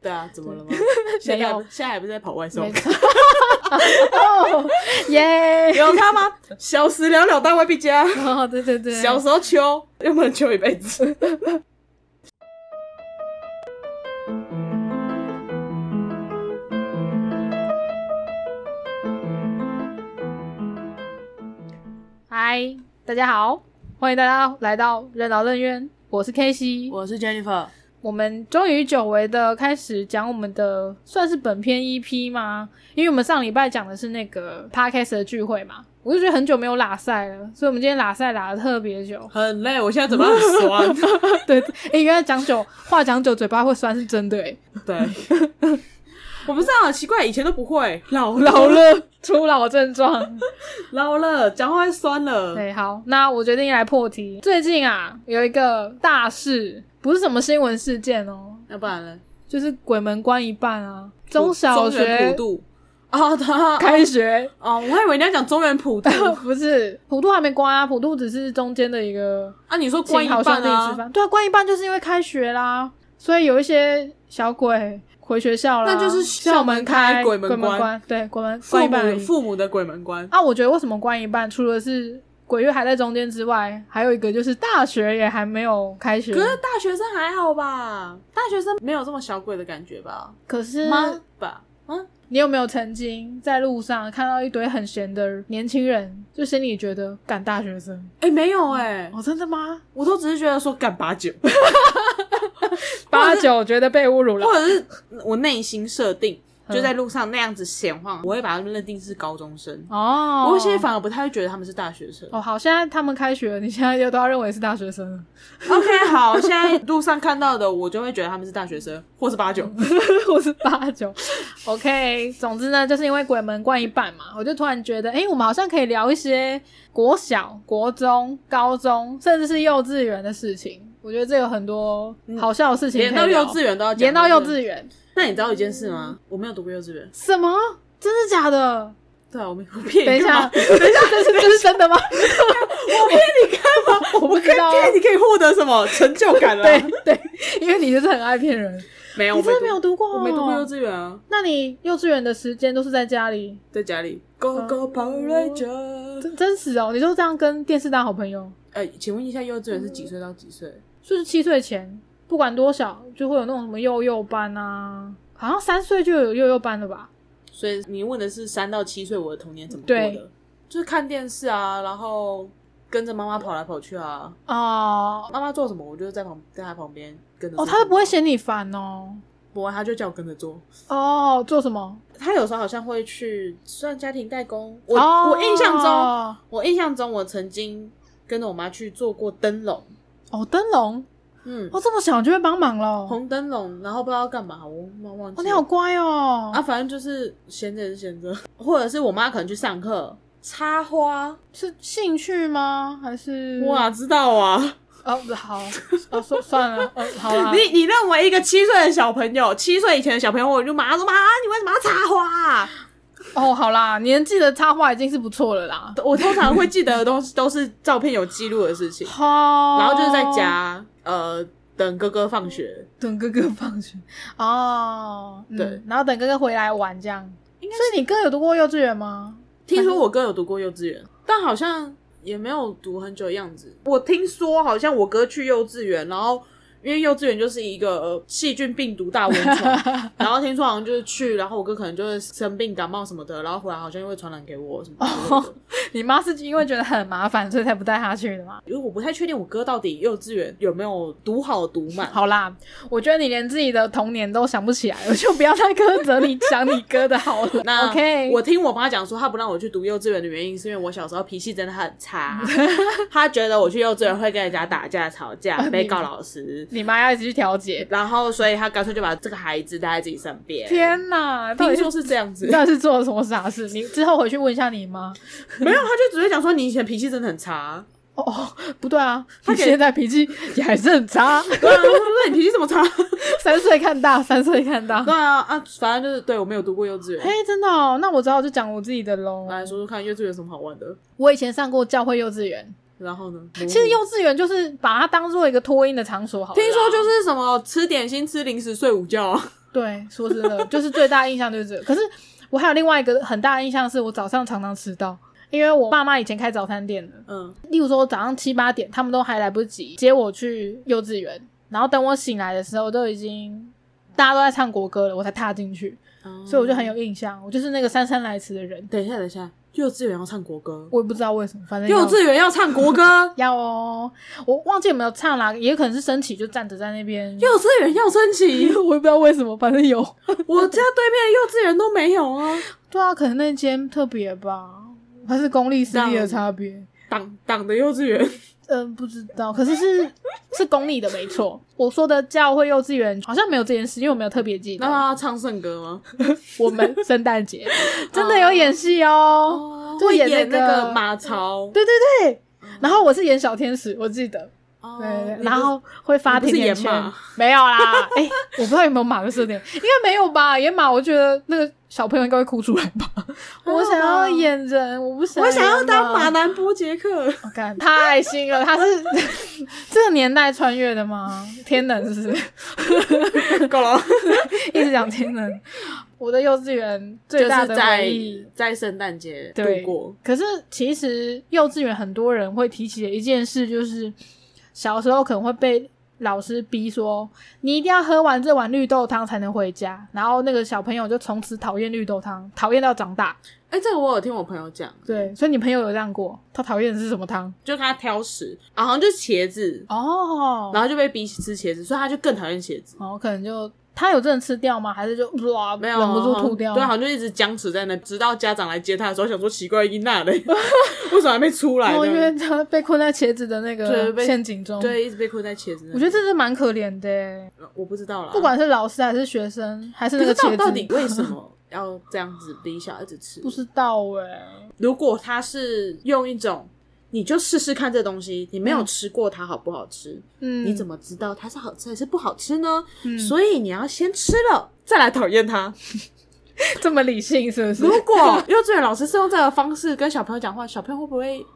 对啊，怎么了吗？现在现在还不是在跑外送？哦，耶！有他吗？小时了了，大未必佳。哦，对对对，小时候求，又不能求一辈子。嗨，大家好，欢迎大家来到任劳任怨，我是 K C，我是 Jennifer。我们终于久违的开始讲我们的算是本篇 EP 吗？因为我们上礼拜讲的是那个 Podcast 的聚会嘛，我就觉得很久没有拉赛了，所以我们今天拉赛拉的特别久，很累，我现在嘴巴很酸。对，哎，原来讲久话讲久嘴巴会酸是真的哎。对，我不知道，奇怪，以前都不会，老老了，出老症状，老了讲话会酸了。对，好，那我决定来破题。最近啊，有一个大事。不是什么新闻事件哦，要不然呢？就是鬼门关一半啊，中小学普渡啊，他开学哦，我还以为你要讲中原普渡，不是普渡还没关啊，普渡只是中间的一个啊。你说关一半啊？对啊，关一半就是因为开学啦，所以有一些小鬼回学校了，那就是校门开，鬼门关，对，鬼门关一半，父母的鬼门关啊。我觉得为什么关一半，除了是。鬼月还在中间之外，还有一个就是大学也还没有开学。可是大学生还好吧？大学生没有这么小鬼的感觉吧？可是吗？吧？嗯，你有没有曾经在路上看到一堆很闲的年轻人，就心里觉得赶大学生？哎，没有哎，哦，真的吗？我都只是觉得说赶八九，八九觉得被侮辱了，或者是我内心设定。就在路上那样子闲晃，我会把他们认定是高中生哦。我现在反而不太会觉得他们是大学生哦。好，现在他们开学了，你现在又都要认为是大学生了。OK，好，现在路上看到的，我就会觉得他们是大学生，或是八九，或是八九。OK，总之呢，就是因为鬼门关一半嘛，我就突然觉得，哎，我们好像可以聊一些国小、国中、高中，甚至是幼稚园的事情。我觉得这有很多好笑的事情，连到幼稚园都要连到幼稚园。那你知道一件事吗？我没有读过幼稚园。什么？真的假的？对啊，我没我骗你。等一下，等一下，这是这是真的吗？我骗你干嘛？我不知道。骗你可以获得什么成就感啊？对对，因为你就是很爱骗人。没有，你真的没有读过？我没读过幼稚园啊。那你幼稚园的时间都是在家里？在家里。Go go Power Ranger。真真实哦，你就这样跟电视当好朋友？呃，请问一下，幼稚园是几岁到几岁？就是七岁前。不管多小，就会有那种什么幼幼班啊，好像三岁就有幼幼班了吧？所以你问的是三到七岁，我的童年怎么过的？就是看电视啊，然后跟着妈妈跑来跑去啊。哦，妈妈做什么，我就在旁在她旁边跟着。哦，她都不会嫌你烦哦。不会，他就叫我跟着做。哦，做什么？她有时候好像会去算家庭代工。我我印象中，我印象中我曾经跟着我妈去做过灯笼。哦，灯笼。嗯，哦，这么小就会帮忙了。红灯笼，然后不知道干嘛，我忘忘记。哦，你好乖哦。啊，反正就是闲着也是闲着，或者是我妈可能去上课插花，是兴趣吗？还是我哪知道啊？哦，好，哦，算 算了，好。你你认为一个七岁的小朋友，七岁以前的小朋友，我就马上说妈，你为什么要插花？哦，好啦，你能记得插画已经是不错了啦。我通常会记得的东西都是照片有记录的事情，然后就是在家。呃，等哥哥放学，等哥哥放学哦，对，然后等哥哥回来玩这样。所以你哥有读过幼稚园吗？听说我哥有读过幼稚园，但好像也没有读很久的样子。我听说好像我哥去幼稚园，然后。因为幼稚园就是一个细菌病毒大温床，然后听说好像就是去，然后我哥可能就是生病感冒什么的，然后回来好像又会传染给我什么。你妈是因为觉得很麻烦，所以才不带他去的吗？因为我不太确定我哥到底幼稚园有没有读好读满。好啦，我觉得你连自己的童年都想不起来，我就不要再苛责你想你哥的好了。那 OK，我听我妈讲说，她不让我去读幼稚园的原因是因为我小时候脾气真的很差，她觉得我去幼稚园会跟人家打架吵架，被告老师。你妈要一直去调解，然后所以他干脆就把这个孩子带在自己身边。天哪，听说是这样子，到底是做了什么傻事？你之后回去问一下你妈。没有，他就只会讲说你以前脾气真的很差。哦，不对啊，他现在脾气也还是很差。对啊，那你脾气这么差？三岁看大，三岁看大。对啊啊，反正就是对我没有读过幼稚园。嘿，真的哦，那我只好就讲我自己的喽。来说说看，幼稚园有什么好玩的？我以前上过教会幼稚园。然后呢？其实幼稚园就是把它当做一个托婴的场所，好。听说就是什么吃点心、吃零食、睡午觉。对，说真的，就是最大印象就是这个。可是我还有另外一个很大的印象是，我早上常常迟到，因为我爸妈以前开早餐店的，嗯，例如说早上七八点，他们都还来不及接我去幼稚园，然后等我醒来的时候，都已经大家都在唱国歌了，我才踏进去，所以我就很有印象，我就是那个姗姗来迟的人。等一下，等一下，幼稚园要唱国歌，我也不知道为什么，反正幼稚园要唱国歌，要哦，我忘记有没有唱啦，也可能是升旗就站着在那边，幼稚园要升旗，我也不知道为什么，反正有。我家对面幼稚园都没有啊。对啊，可能那间特别吧，还是公立私立的差别。党党的幼稚园，嗯，不知道，可是是是公立的没错。我说的教会幼稚园好像没有这件事，因为我没有特别记得。那他要唱圣歌吗？我们圣诞节 真的有演戏哦，就会演演那那个个马槽，对对对，然后我是演小天使，我记得。哦对然后会发甜甜圈，没有啦。哎、我不知道有没有马的设定，应该没有吧？野马，我觉得那个小朋友应该会哭出来吧。我想要演人，我不想，我想要当马。南波杰克，我看太新了，他是 这个年代穿越的吗？天能是不是？够了。一直讲天能。我的幼稚园最就大的是在回忆在圣诞节度过，可是其实幼稚园很多人会提起的一件事，就是小时候可能会被老师逼说，你一定要喝完这碗绿豆汤才能回家，然后那个小朋友就从此讨厌绿豆汤，讨厌到长大。哎、这个我有听我朋友讲，对，所以你朋友有这样过，他讨厌的是什么汤？就跟他挑食，啊好像就是茄子，哦，然后就被逼吃茄子，所以他就更讨厌茄子。然后可能就他有真的吃掉吗？还是就哇没有，忍不住吐掉？对，好像就一直僵持在那，直到家长来接他的时候，想说奇怪，伊娜嘞，为什么还没出来哦，因为？他被困在茄子的那对个陷阱中。，对，一直被困在茄子。我觉得这是蛮可怜的耶，我不知道啦，不管是老师还是学生，还是那个茄子，到底为什么要这样子逼小孩子吃 不？知道哎。如果他是用一种，你就试试看这东西，你没有吃过它好不好吃，嗯，你怎么知道它是好吃还是不好吃呢？嗯所以你要先吃了，再来讨厌它。这么理性？是不是？如果幼稚园老师是用这个方式跟小朋友讲话，小朋友会不会？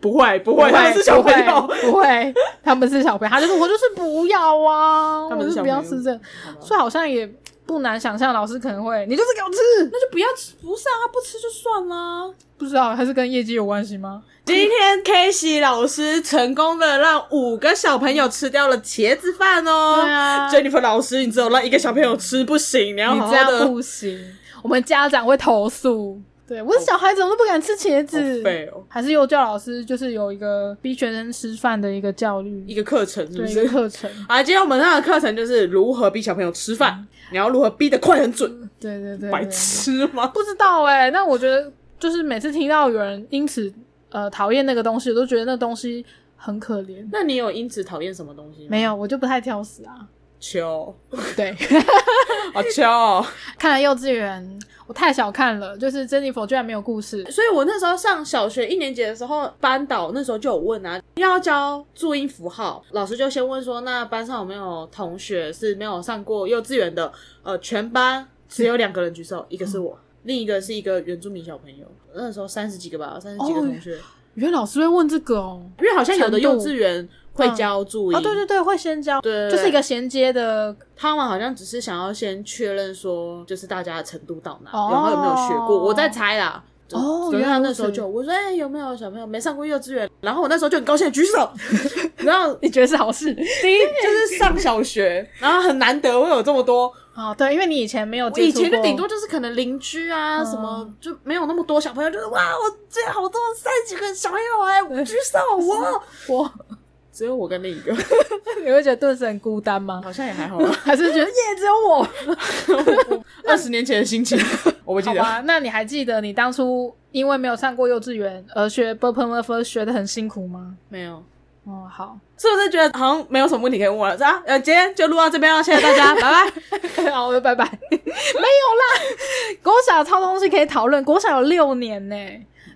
不会，不会，他们是小朋友不。会，他们是小朋友，他就是我就是不要啊，他们是我就小朋友不要吃这所以好像也不难想象，老师可能会，你就是给我吃，那就不要吃，不是啊，不吃就算啦。不知道还是跟业绩有关系吗？今天 K 西老师成功的让五个小朋友吃掉了茄子饭哦。对啊 Jennifer 老师，你只有让一个小朋友吃不行，你要好好你这样的。不行，我们家长会投诉。对，我的小孩怎么都不敢吃茄子还是幼教老师就是有一个逼学生吃饭的一个教育，一个课程是不对一个是？课程。啊，今天我们上的课程就是如何逼小朋友吃饭，你要如何逼得快很准，对对对，白对痴吗？不知道哎、那我觉得就是每次听到有人因此呃讨厌那个东西，我都觉得那东西很可怜。那你有因此讨厌什么东西吗？没有，我就不太挑食啊。秋，对，好 秋哦。看了幼稚园我太小看了，就是珍妮佛居然没有故事。所以我那时候上小学一年级的时候，班导那时候就有问啊，要教注音符号，老师就先问说，那班上有没有同学是没有上过幼稚园的？呃，全班只有两个人举手，一个是我，另一个是一个原住民小朋友。那时候三十几个吧，三十几个哦同学，原来老师会问这个哦。因为好像有的幼稚园会教注音，哦，对对对，会先教，对就是一个衔接的。他们好像只是想要先确认说，就是大家的程度到哪，哦然后有没有学过。我在猜啦。就所以他那时候就我说，哎、有没有小朋友没上过幼稚园？然后我那时候就很高兴的举手，然后你觉得是好事？第一就是上小学，然后很难得会有这么多。哦，对，因为你以前没有我接触，以前就顶多就是可能邻居啊、嗯什么，就没有那么多小朋友，就是哇，我这好多三十几个小朋友哎、我 举手，我我，只有我跟另一个，你会觉得顿时很孤单吗？好像也还好吧。还是觉得耶，只有我？二十年前的心情，我不记得。好吧，那你还记得你当初因为没有上过幼稚园而学 b u r p l e m u r f 学的很辛苦吗？没有。哦，好，是不是觉得好像没有什么问题可以问我了？是啊，呃，今天就录到这边了，谢谢大家，拜拜。好，拜拜。没有啦，国小超多东西可以讨论。国小有六年呢，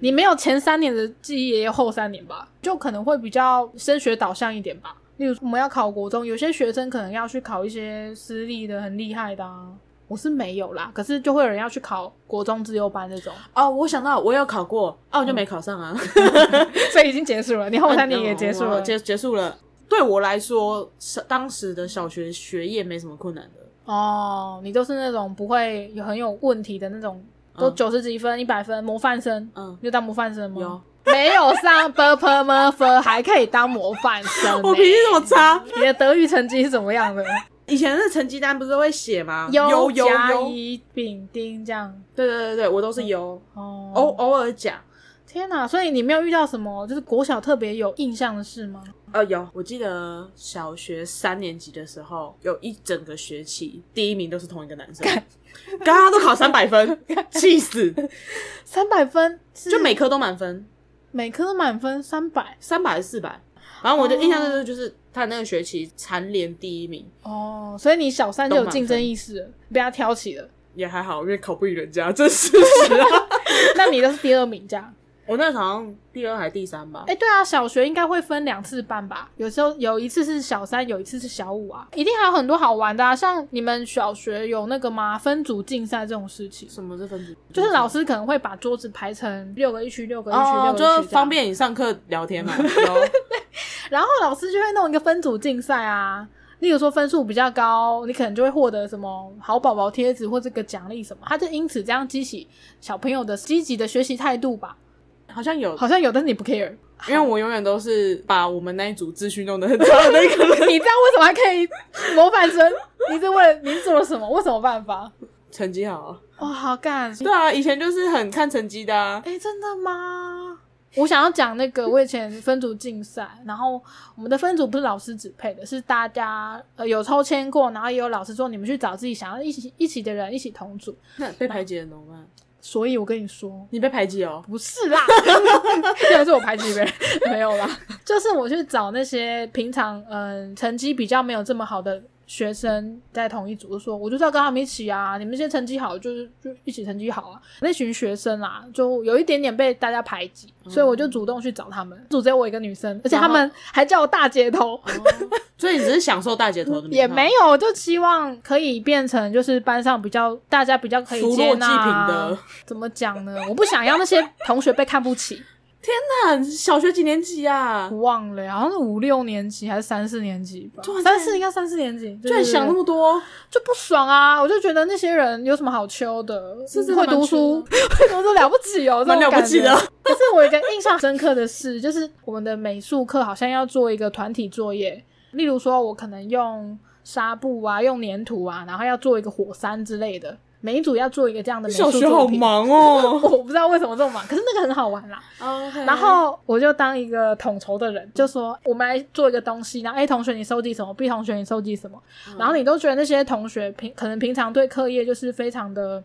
你没有前三年的记忆，也有后三年吧，就可能会比较升学导向一点吧。例如我们要考国中，有些学生可能要去考一些私立的很厉害的啊。我是没有啦，可是就会有人要去考国中自优班这种，哦，我想到我有考过，哦，我就没考上啊。所以已经结束了。你后三年也结束了，结结束了。对我来说，是当时的小学学业没什么困难的。哦，你都是那种不会有很有问题的那种，都嗯九十几分、一百分模范生。嗯，你有当模范生吗？有，没有上 b p m f 还可以当模范生、我脾气这么差。你的德育成绩是怎么样的？以前的成绩单不是会写吗？优甲优，乙丙丁这样。对对对对，我都是优，哦，偶偶尔讲。天哪！所以你没有遇到什么就是国小特别有印象的事吗？呃，有，我记得小学三年级的时候，有一整个学期第一名都是同一个男生，刚刚都考三百分，气死！三百分是就每科都满分，每科都满分三百三百还是四百？然后我就印象就是就是他那个学期蝉联第一名，哦，所以你小三就有竞争意识了，被他挑起了。也还好，因为考不赢人家，这是事实啊。那你都是第二名这样？我那好像第二还第三吧哎、，对啊，小学应该会分两次班吧？有时候有一次是小三，有一次是小五啊，一定还有很多好玩的啊。像你们小学有那个吗？分组竞赛这种事情，什么是分组？就是老师可能会把桌子排成六个一区，六个一区，六哦，个一区，就是方。便你上课聊天嘛。对然后老师就会弄一个分组竞赛啊。例如说分数比较高，你可能就会获得什么好宝宝贴纸或这个奖励什么，他就因此这样激起小朋友的积极的学习态度吧。好像有，好像有，但是你不 care。因为我永远都是把我们那一组秩序弄得很差的那个人。你这样为什么还可以模范生？你是为了你做了什么？为什么办法？成绩好啊，哇、好干！对啊，以前就是很看成绩的啊。哎、真的吗？我想要讲那个，我以前分组竞赛，然后我们的分组不是老师指配的，是大家呃有抽签过，然后也有老师说你们去找自己想要一起一起的人一起同组。那被排挤了怎么办？所以我跟你说，你被排挤哦？不是啦，原来是我排挤别人，没有啦，就是我去找那些平常嗯、成绩比较没有这么好的学生在同一组，就说我就是要跟他们一起啊，你们现在成绩好就是就一起成绩好啊。那群学生啊，就有一点点被大家排挤，所以我就主动去找他们，组只有我一个女生，而且他们还叫我大姐头。所以你只是享受大姐头的也没有，就希望可以变成就是班上比较大家比较可以接纳啊贫的。怎么讲呢？我不想要那些同学被看不起。那小学几年级啊？我忘了，好像是五六年级还是三四年级吧三四应该三四年级，居然想那么么多，就不爽啊！我就觉得那些人有什么好秋的？会是真的蛮读书，会读书了不起哦，这 蛮了不起的。但是我有一个印象深刻的事，就是我们的美术课好像要做一个团体作业，例如说我可能用纱布啊，用粘土啊，然后要做一个火山之类的，每一组要做一个这样的美术小学好。忙哦。我不知道为什么这么忙，可是那个很好玩啦。然后我就当一个统筹的人，就说我们来做一个东西，然后 A 同学你收集什么，B 同学你收集什么，然后你都觉得那些同学平可能平常对课业就是非常的。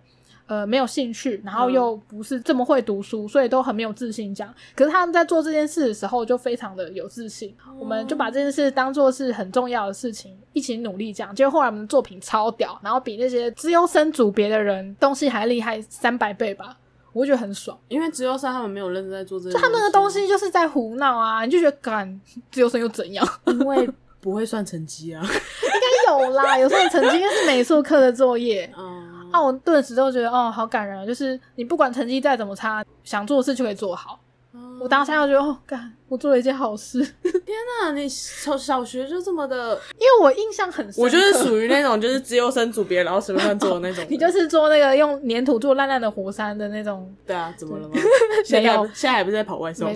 呃，没有兴趣，然后又不是这么会读书，所以都很没有自信。这样，可是他们在做这件事的时候就非常的有自信。我们就把这件事当做是很重要的事情，一起努力。这样，结果后来我们的作品超屌，然后比那些资优生组别的人东西还厉害三百倍吧，我就觉得很爽。因为只有生他们没有认真在做这个，就他们的东，西就是在胡闹啊，你就觉得干自由生又怎样？因 为不会算成绩啊。应该有啦，有时候曾经是美术课的作业。嗯，啊，我顿时都觉得哦，好感人啊！就是你不管成绩再怎么差，想做的事就可以做好。我当下就觉得哦，干，我做了一件好事，天哪你小小学就这么的，因为我印象很深刻。我就是属于那种就是自由生组别，然后随便乱做的那种 人。你就是做那个用粘土做烂烂的火山的那种，对啊，怎么了吗？现在没有现在还不是在跑外送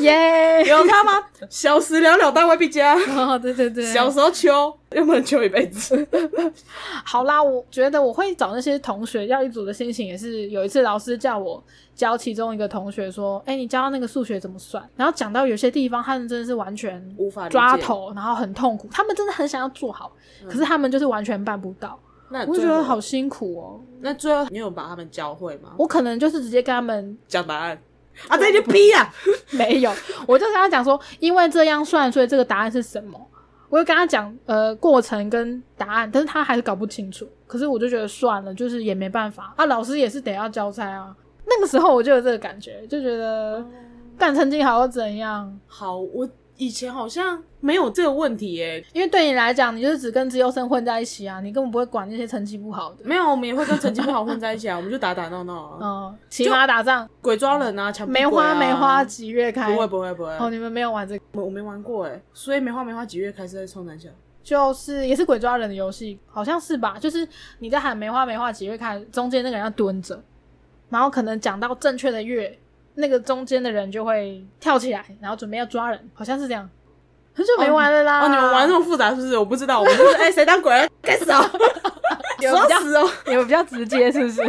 耶！有他吗？小时了了，大未必佳。哦，对对对，小时候秋，又不能秋一辈子。好啦，我觉得我会找那些同学要一组的心情，也是有一次老师叫我教其中一个同学说：“哎、你教那个数学怎么算？”然后讲到有些地方，他们真的是完全无法抓。头，然后很痛苦。他们真的很想要做好，可是他们就是完全办不到。那我就觉得好，辛苦哦。那最后你有把他们教会吗？我可能就是直接跟他们讲答案啊，这就逼啊！没有，我就跟他讲说，因为这样算，所以这个答案是什么？我就跟他讲呃过程跟答案，但是他还是搞不清楚。可是我就觉得算了，就是也没办法啊，老师也是得要交差啊。那个时候我就有这个感觉，就觉得干成绩好又怎样？好，我以前好像没有这个问题耶，因为对你来讲，你就是只跟资优生混在一起啊，你根本不会管那些成绩不好的。没有，我们也会跟成绩不好混在一起啊，我们就打打闹闹啊，嗯，骑马打仗，鬼抓人啊，抢、啊、梅花梅花几月开？不会不会不会。哦，你们没有玩这个，我我没玩过哎，所以梅花梅花几月开是在冲南墙，就是也是鬼抓人的游戏，好像是吧？就是你在喊梅花梅花几月开，中间那个人要蹲着，然后可能讲到正确的月，那个中间的人就会跳起来，然后准备要抓人，好像是这样。很久没玩了啦！哦，你们玩那么复杂是不是？我不知道，我们就是哎，谁当鬼该死哦！有比较 死哦，有比较直接是不是？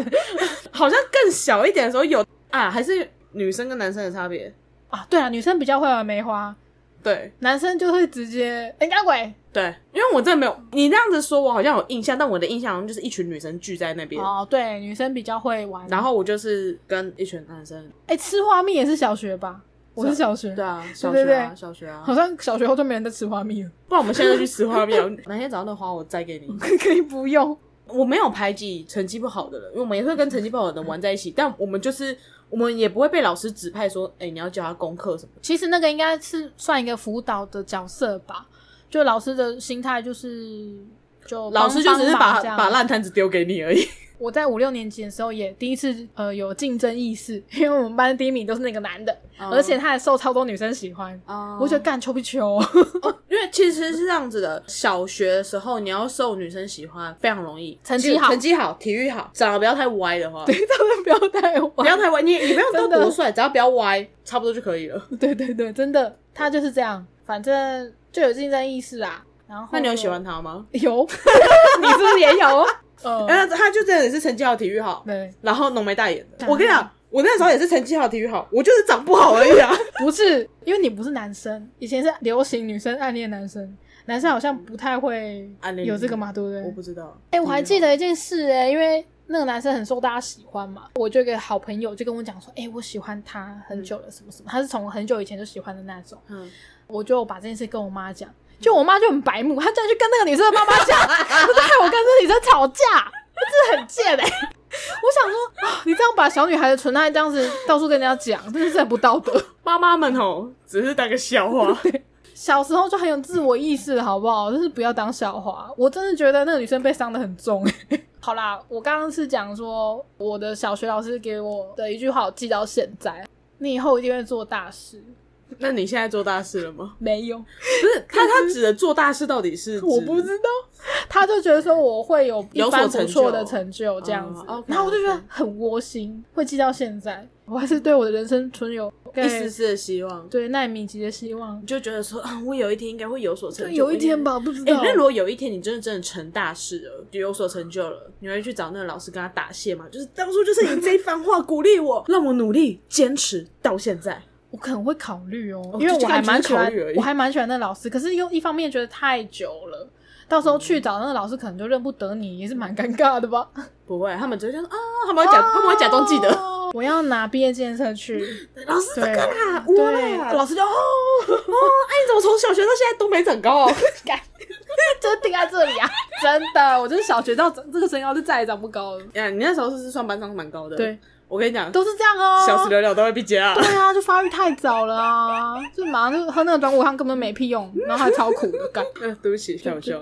好像更小一点的时候有啊，还是女生跟男生的差别啊？对啊，女生比较会玩梅花，对，男生就会直接人家鬼。对，因为我真的没有你这样子说，我好像有印象，但我的印象好像就是一群女生聚在那边。哦，对，女生比较会玩，然后我就是跟一群男生。哎，吃花蜜也是小学吧？我是小学，对啊，小学啊，小学啊，好像小学后就没人在吃花蜜了。不然我们现在去吃花蜜，哪天早上的花我摘给你，可以不用。我没有排挤成绩不好的人，因为我们也会跟成绩不好的人玩在一起，但我们就是我们也不会被老师指派说，哎，你要教他功课什么。其实那个应该是算一个辅导的角色吧，就老师的心态就是，就老师就只是把把烂摊子丢给你而已。我在五六年级的时候也第一次呃有竞争意识，因为我们班第一名都是那个男的，哦而且他还受超多女生喜欢。哦我觉得干球不球，因为其实是这样子的，小学的时候你要受女生喜欢非常容易，成绩好成绩好，体育好，长得不要太歪的话，对，长得不要太歪不。要太歪，你你不要真的多多帅，只要不要歪，差不多就可以了。对对对，真的，他就是这样，反正就有竞争意识啊。然后那你有喜欢他吗？有，你是不是也有？呃，然后他就真的是成绩好，体育好，对，然后浓眉大眼的。我跟你讲，我那时候也是成绩好，体育好，我就是长不好而已啊。不是，因为你不是男生，以前是流行女生暗恋男生，男生好像不太会暗恋有这个嘛，对不对？我不知道。哎、我还记得一件事哎、因为那个男生很受大家喜欢嘛，我就有一个好朋友就跟我讲说，哎、我喜欢他很久了，什么什么，他是从很久以前就喜欢的那种，嗯，我就把这件事跟我妈讲，就我妈就很白目，她竟然去跟那个女生的妈妈讲，她就害我跟这女生吵架，真的很贱哎、我想说啊，你这样把小女孩的纯爱这样子到处跟人家讲，真的是很不道德。妈妈们吼，只是当个笑话。小时候就很有自我意识，好不好？就是不要当笑话。我真的觉得那个女生被伤的很重、欸。好啦，我刚刚是讲说我的小学老师给我的一句话，我记到现在：你以后一定会做大事。那你现在做大事了吗？没有，不是，他他指的做大事到底是？我不知道。他就觉得说我会有一有所番不错的成就这样子，然后我就觉得很窝心，会记到现在。我还是对我的人生存有一丝丝的希望，对奈米级的希望你。就觉得说啊，我有一天应该会有所成就就，有一天吧，不知哎、道。那如果有一天你真的真的成大事了，就有所成就了，你会去找那个老师跟他答谢吗？就是当初就是你这一番话鼓励我，让我努力坚持到现在。我可能会考虑哦，哦因为我还蛮喜欢我还蛮喜欢那老师，可是又一方面觉得太久了，到时候去找那个老师可能就认不得你，也是蛮尴尬的吧。不会，他们只会说啊，他们会假，他们会假装记得。哦 我要拿毕业纪念册去，老师这对个啦，我对，啦，老师就哦，哦，哎，你怎么从小学到现在都没长高？干，就定在这里啊！真的，我就是小学到这个身高就再也长不高了。呀，你那时候是是算班上蛮高的？对，我跟你讲，都是这样哦。小时了了都会被加。对啊，就发育太早了啊，就马上就喝那个转骨汤根本没屁用，然后还超苦的干。嗯，对不起，太好笑。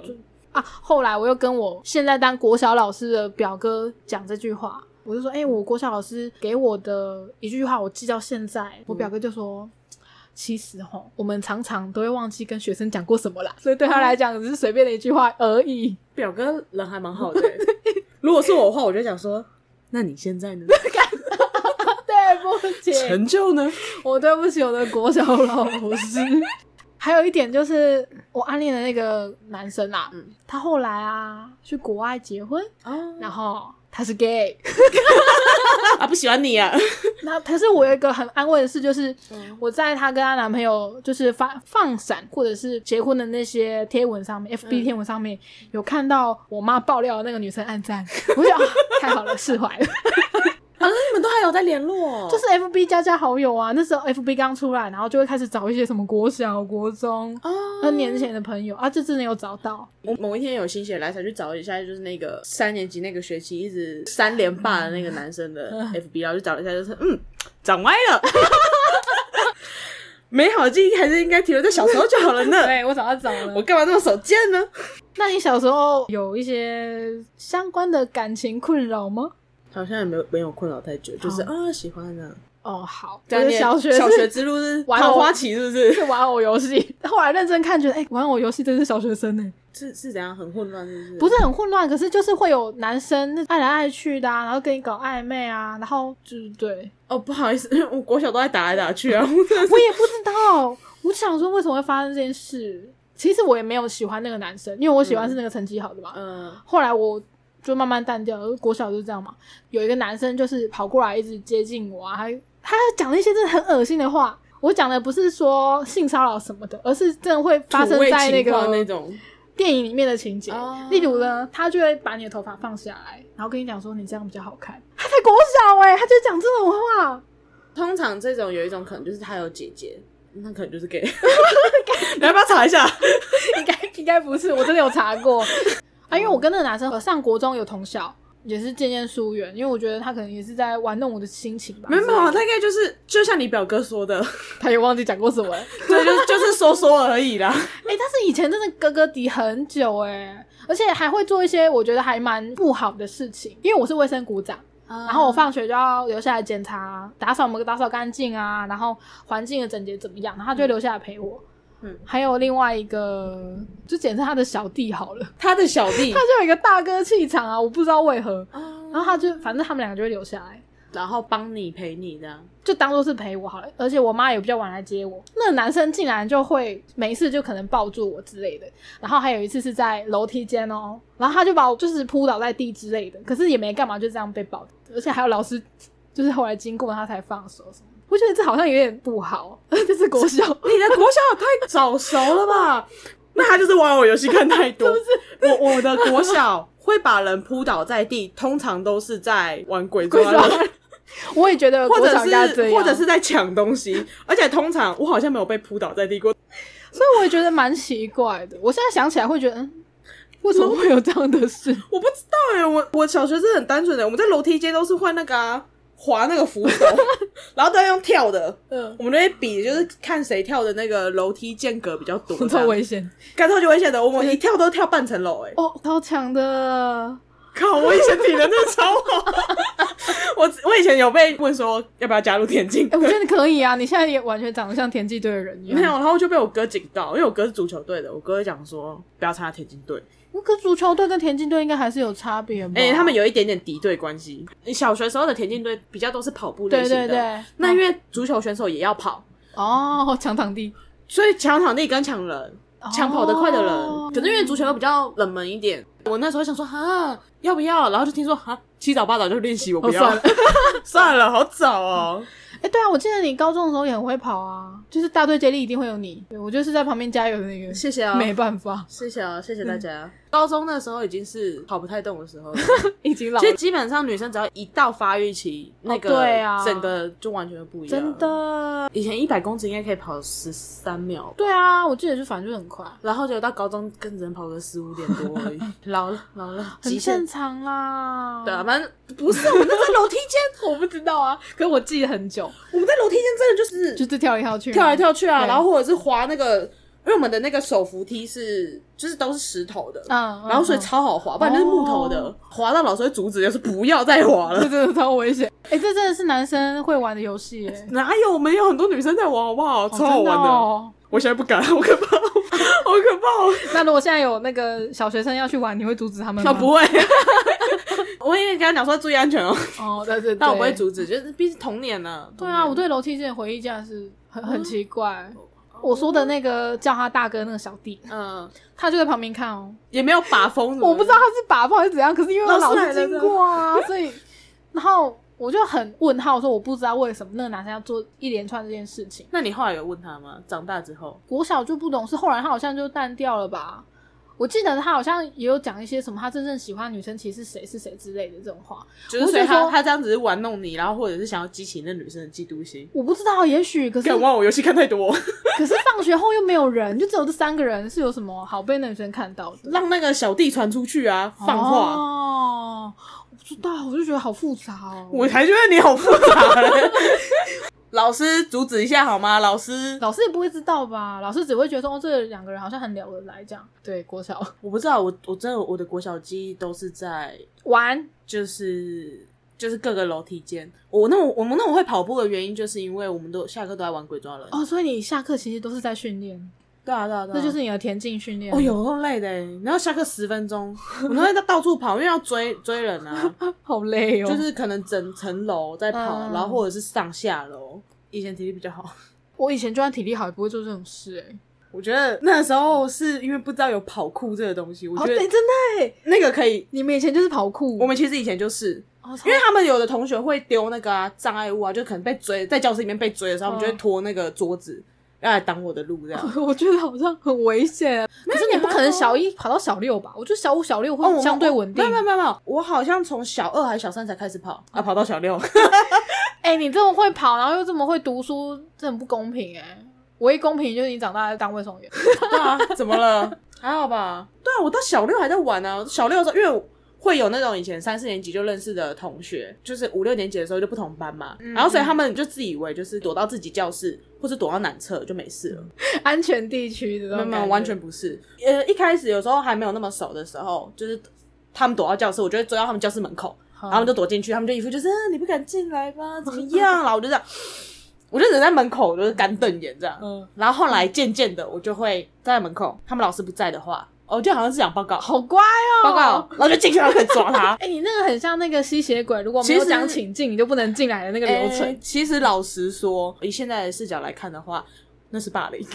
啊，后来我又跟我现在当国小老师的表哥讲这句话，我就说，哎、我国小老师给我的一句话，我记到现在。我表哥就说，其实吼，我们常常都会忘记跟学生讲过什么啦，所以对他来讲只是随便的一句话而已。表哥人还蛮好的欸。如果是我的话，我就想说，那你现在呢？对不起，成就呢？我对不起我的国小老师。还有一点就是，我暗恋的那个男生啊，嗯他后来啊去国外结婚，哦，然后他是 gay。啊，不喜欢你啊？那可是我有一个很安慰的事，就是嗯我在她跟她男朋友就是发放闪或者是结婚的那些贴文上面，FB 贴文上面有看到我妈爆料的那个女生暗赞，我想、啊、太好了，释怀了。啊，那你们都还有在联络？就是 FB 加加好友啊，那时候 FB 刚出来，然后就会开始找一些什么国小、国中。啊，那年前的朋友啊，这真的有找到，我某一天有心血来潮去找一下，就是那个三年级那个学期一直三连霸的那个男生的 FB，然后就找了一下，就是嗯，长歪了。美好的记忆还是应该停留在小时候就好了呢。对我找到找了。我干嘛那么手贱呢？那你小时候有一些相关的感情困扰吗？好像也没有没有困扰太久，就是啊喜欢的。哦，好，这样你我的小学小学之路是玩偶桃花期，是不是？是玩偶游戏，后来认真看，觉得哎、玩偶游戏真是小学生呢，是是怎样很混乱，是不是？不是很混乱，可是就是会有男生爱来爱去的、啊，然后跟你搞暧昧啊，然后就是对哦，不好意思，我国小都在打来打去啊。我也不知道，我想说为什么会发生这件事。其实我也没有喜欢那个男生，因为我喜欢是那个成绩好的嘛。嗯后来我就慢慢淡掉，国小就是这样嘛。有一个男生就是跑过来一直接近我啊，还他讲了一些真的很恶心的话。我讲的不是说性骚扰什么的，而是真的会发生在那个那种，电影里面的情节。哦例如呢，他就会把你的头发放下来，然后跟你讲说你这样比较好看。他才国小哎、他就讲这种话。通常这种有一种可能就是他有姐姐，那可能就是 gay。你要不要查一下？应该应该不是，我真的有查过啊，因为我跟那个男生上国中有同校，也是渐渐疏远，因为我觉得他可能也是在玩弄我的心情吧。没有没有，之类的他应该就是就像你表哥说的，他也忘记讲过什么了。对，就是就是说说而已啦。哎、但是以前真的哥哥敌很久哎、而且还会做一些我觉得还蛮不好的事情，因为我是卫生股长。然后我放学就要留下来检查，打扫我们打扫干净啊，然后环境的整洁怎么样，然后他就留下来陪我。嗯还有另外一个，就简称他的小弟好了，他的小弟 他，就有一个大哥气场啊，我不知道为何。然然后他就反正他们两个就会留下来，然后帮你陪你这样。就当做是陪我好了。而且我妈也比较晚来接我，那个男生竟然就会没事就可能抱住我之类的。然后还有一次是在楼梯间哦，然后他就把我就是扑倒在地之类的，可是也没干嘛，就这样被抱。而且还有老师就是后来经过他才放手什么。我觉得这好像有点不好，这是国小。你的国小也太早熟了吧？那他就是玩我游戏看太多。我我的国小会把人扑倒在地，通常都是在玩鬼抓人，我也觉得或者是或者是在抢东西。而且通常我好像没有被扑倒在地过。所以我也觉得蛮奇怪的。我现在想起来会觉得，嗯，为什么会有这样的事？我不知道哎、我我小学是很单纯的，我们在楼梯间都是换那个啊，滑那个扶手，然后都要用跳的。嗯，我们都会比，就是看谁跳的那个楼梯间隔比较多，这 超危险干超级危险的。我们一跳都跳半层楼，哎，哦，超强的。靠！我以前体能真的超好。我我以前有被问说要不要加入田径哎、我队，觉得你可以啊，你现在也完全长得像田径队的人一样。没有，然后就被我哥警告，因为我哥是足球队的，我哥会讲说不要参加田径队，那可足球队跟田径队应该还是有差别吧？哎、他们有一点点敌对关系。小学时候的田径队比较都是跑步类对型的，对对，那因为足球选手也要跑，哦，抢场地，所以抢场地跟抢人，抢跑得快的人。哦可是因为足球比较冷门一点，我那时候想说哈要不要，然后就听说哈七早八早就练习，我不要，哦算了 算了，好早哦。哎、对啊，我记得你高中的时候也很会跑啊，就是大队接力一定会有你，对我就是在旁边加油的那个。谢谢啊，没办法，谢谢啊，谢谢大家。高中那时候已经是跑不太动的时候了，已经老了其实基本上女生只要一到发育期，那个对啊整个就完全不一样。真，的。以前一百公尺应该可以跑十三秒。对啊，我记得就反正就很快，然后就到高中，更只能跑个十五点多而已。老了，老了，很限正常啦。对啊，反正不是我们那是楼梯间，我不知道啊，可是我记得很久，我们在楼梯间真的就是就是跳来跳去，跳来跳去啊，然后或者是滑那个，因为我们的那个手扶梯是就是都是石头的，嗯，嗯，然后所以嗯超好滑，不然就是木头的哦，滑到老师会阻止，就是不要再滑了 这。真的超危险。哎、这真的是男生会玩的游戏耶，哪有？我们有很多女生在玩，好不好？超好玩的哦。我现在不敢，好可怕，好可怕哦！那如果现在有那个小学生要去玩，你会阻止他们吗？啊，不会，我会跟他讲说注意安全哦，哦，对对对，但我不会阻止，就是毕竟童年呢。对啊，我对楼梯间的回忆竟然是很很奇怪。我说的那个叫他大哥那个小弟，嗯，他就在旁边看哦，也没有把风，我不知道他是把风还是怎样，可是因为我老老是经过啊，所以 然后我就很问号，说我不知道为什么那个男生要做一连串这件事情。那你后来有问他吗？长大之后，国小就不懂事，后来他好像就淡掉了吧。我记得他好像也有讲一些什么，他真正喜欢女生其实是谁是谁之类的这种话。就是所以他他这样只是玩弄你，然后或者是想要激起那女生的嫉妒心。我不知道，也许可是看玩我游戏看太多，可是放学后又没有人，就只有这三个人，是有什么好被那女生看到的？让那个小弟传出去啊，放话。哦，我不知道，我就觉得好复杂哦。我才觉得你好复杂嘞。老师阻止一下好吗？老师，老师也不会知道吧？老师只会觉得说，哦，这两个人好像很聊得来这样。对，国小我不知道，我我真的我的国小记忆都是在玩，就是就是各个楼梯间。我那我我们那我会跑步的原因，就是因为我们都下课都在玩鬼抓人。哦，所以你下课其实都是在训练，对啊对啊对啊，这就是你的田径训练。哦，有够累的欸。然后下课十分钟，我们会在到处跑，因为要追追人啊，好累哦。就是可能整层楼在跑，嗯然后或者是上下楼。以前体力比较好，我以前就算体力好，也不会做这种事哎。我觉得那时候是因为不知道有跑酷这个东西，我哦，觉得对，真的哎，那个可以。你们以前就是跑酷，我们其实以前就是，哦因为他们有的同学会丢那个啊障碍物啊，就可能被追，在教室里面被追的时候，我们就会拖那个桌子，要来挡我的路这样。我觉得好像很危险啊。可是你不可能小一跑到小六吧？我觉得小五、小六会相对稳定没有。没有没有，我好像从小二还是小三才开始跑啊，跑到小六。哎、你这么会跑，然后又这么会读书，这很不公平哎、唯一公平就是你长大当卫生员。对啊，怎么了？还好吧？对啊，我到小六还在玩呢、小六的时候，因为会有那种以前三四年级就认识的同学，就是五六年级的时候就不同班嘛，然后所以他们就自以为就是躲到自己教室或是躲到男厕就没事了。安全地区的这没有没有，种感觉完全不是。呃，一开始有时候还没有那么熟的时候，就是他们躲到教室，我就会追到他们教室门口，然后他们就躲进去，他们就一副就是、啊、你不敢进来吧，怎么样啦？我就这样，我就只在门口就是干瞪眼这样。嗯，然后后来渐渐的，我就会站在门口，他们老师不在的话，我就好像是讲报告，好乖哦。报告，然后就进去，然后可以抓他。哎、你那个很像那个吸血鬼，如果没有讲请进，你就不能进来的那个流程。诶其实老实说，以现在的视角来看的话，那是霸凌，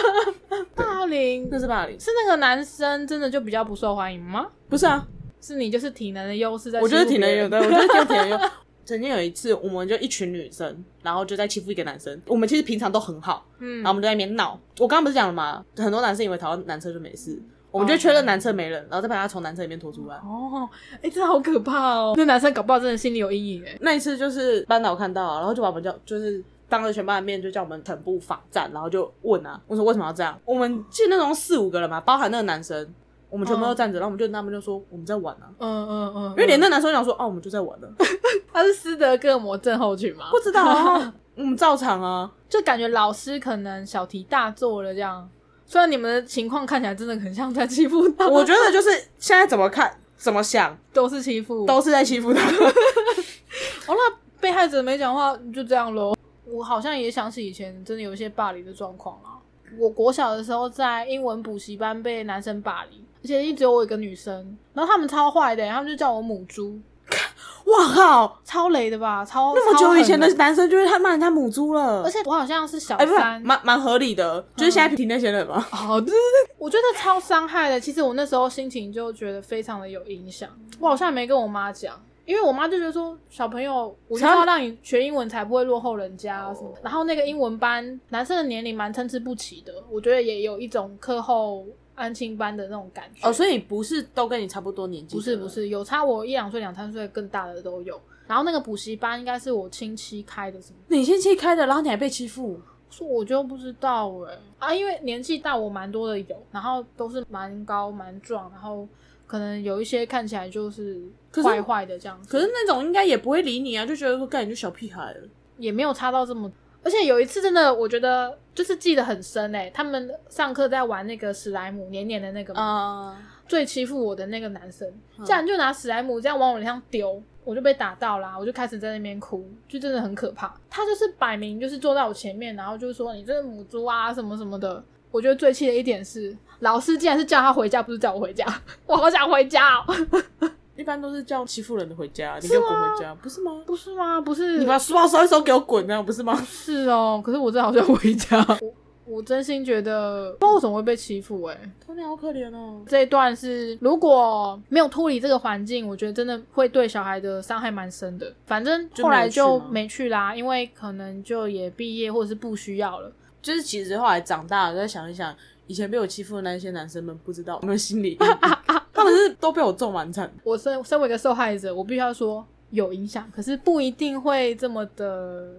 霸凌那是霸凌，是那个男生真的就比较不受欢迎吗？不是啊？是你就是体能的优势在我觉得体能别人用，对，我觉得挺能有。曾经有一次，我们就一群女生，然后就在欺负一个男生。我们其实平常都很好，嗯然后我们就在那边闹。我刚刚不是讲了吗？很多男生以为逃到男厕就没事，我们就确认男厕没人，然后再把他从男厕里面拖出来。哦，哎、真的好可怕哦！那男生搞不好真的心里有阴影哎。那一次就是班导看到啊，然后就把我们叫，就是当着全班的面就叫我们全部罚站，然后就问啊，我说为什么要这样？我们记得那种四五个人嘛，包含那个男生，我们全部都站着，然后我们就他们就说我们在玩啊，嗯嗯嗯，因为连那男生都想说哦，我们就在玩了，他是斯德哥尔摩症候群吗？不知道啊，我们照常啊。就感觉老师可能小题大做了这样。虽然你们的情况看起来真的很像在欺负他，我觉得就是现在怎么看怎么想，都是欺负。都是在欺负他。哦，那被害者没讲话，就这样喽。我好像也想起以前真的有一些霸凌的状况啊。我国小的时候在英文补习班被男生霸凌，而且一直有我一个女生，然后他们超坏的，他们就叫我母猪，哇靠！超雷的吧？超那么久以前的男生就是他骂人家母猪了，而且我好像是小哎、不是三，蛮蛮合理的，就是现在听那些人嘛。哦，对对对，我觉得超伤害的。其实我那时候心情就觉得非常的有影响。我好像也没跟我妈讲，因为我妈就觉得说小朋友，我就是要让你学英文才不会落后人家啊什么的。然后那个英文班男生的年龄蛮参差不齐的，我觉得也有一种课后安亲班的那种感觉。哦，所以不是都跟你差不多年纪？不是不，是，有差我一两岁、两三岁更大的都有。然后那个补习班应该是我亲戚开的，什么？你亲戚开的，然后你还被欺负，说我就不知道哎、啊，因为年纪大我蛮多的有，然后都是蛮高蛮壮，然后可能有一些看起来就是可坏坏的这样子，可是那种应该也不会理你啊，就觉得说干你就小屁孩了。也没有差到这么。而且有一次真的，我觉得就是记得很深哎、他们上课在玩那个史莱姆黏黏的那个嘛，啊、最欺负我的那个男生，嗯竟然就拿史莱姆这样往我脸上丢，我就被打到啦，我就开始在那边哭，就真的很可怕。他就是摆明就是坐在我前面，然后就是说你这是母猪啊什么什么的。我觉得最气的一点是，老师竟然是叫他回家，不是叫我回家，我好想回家哦。一般都是叫欺负人的回家，你给我滚回家，不是吗？不是吗？不是，你把书包收一收，给我滚，那样不是吗？是哦。可是我真的好想回家，我我真心觉得不知道为什么会被欺负哎、童年好可怜哦。这一段是如果没有脱离这个环境，我觉得真的会对小孩的伤害蛮深的。反正后来就没去啦，因为可能就也毕业或者是不需要了。就是其实后来长大了，再想一想，以前被我欺负的那些男生们，不知道我们心里 他们是都被我揍完惨。我身身为一个受害者，我必须要说有影响，可是不一定会这么的，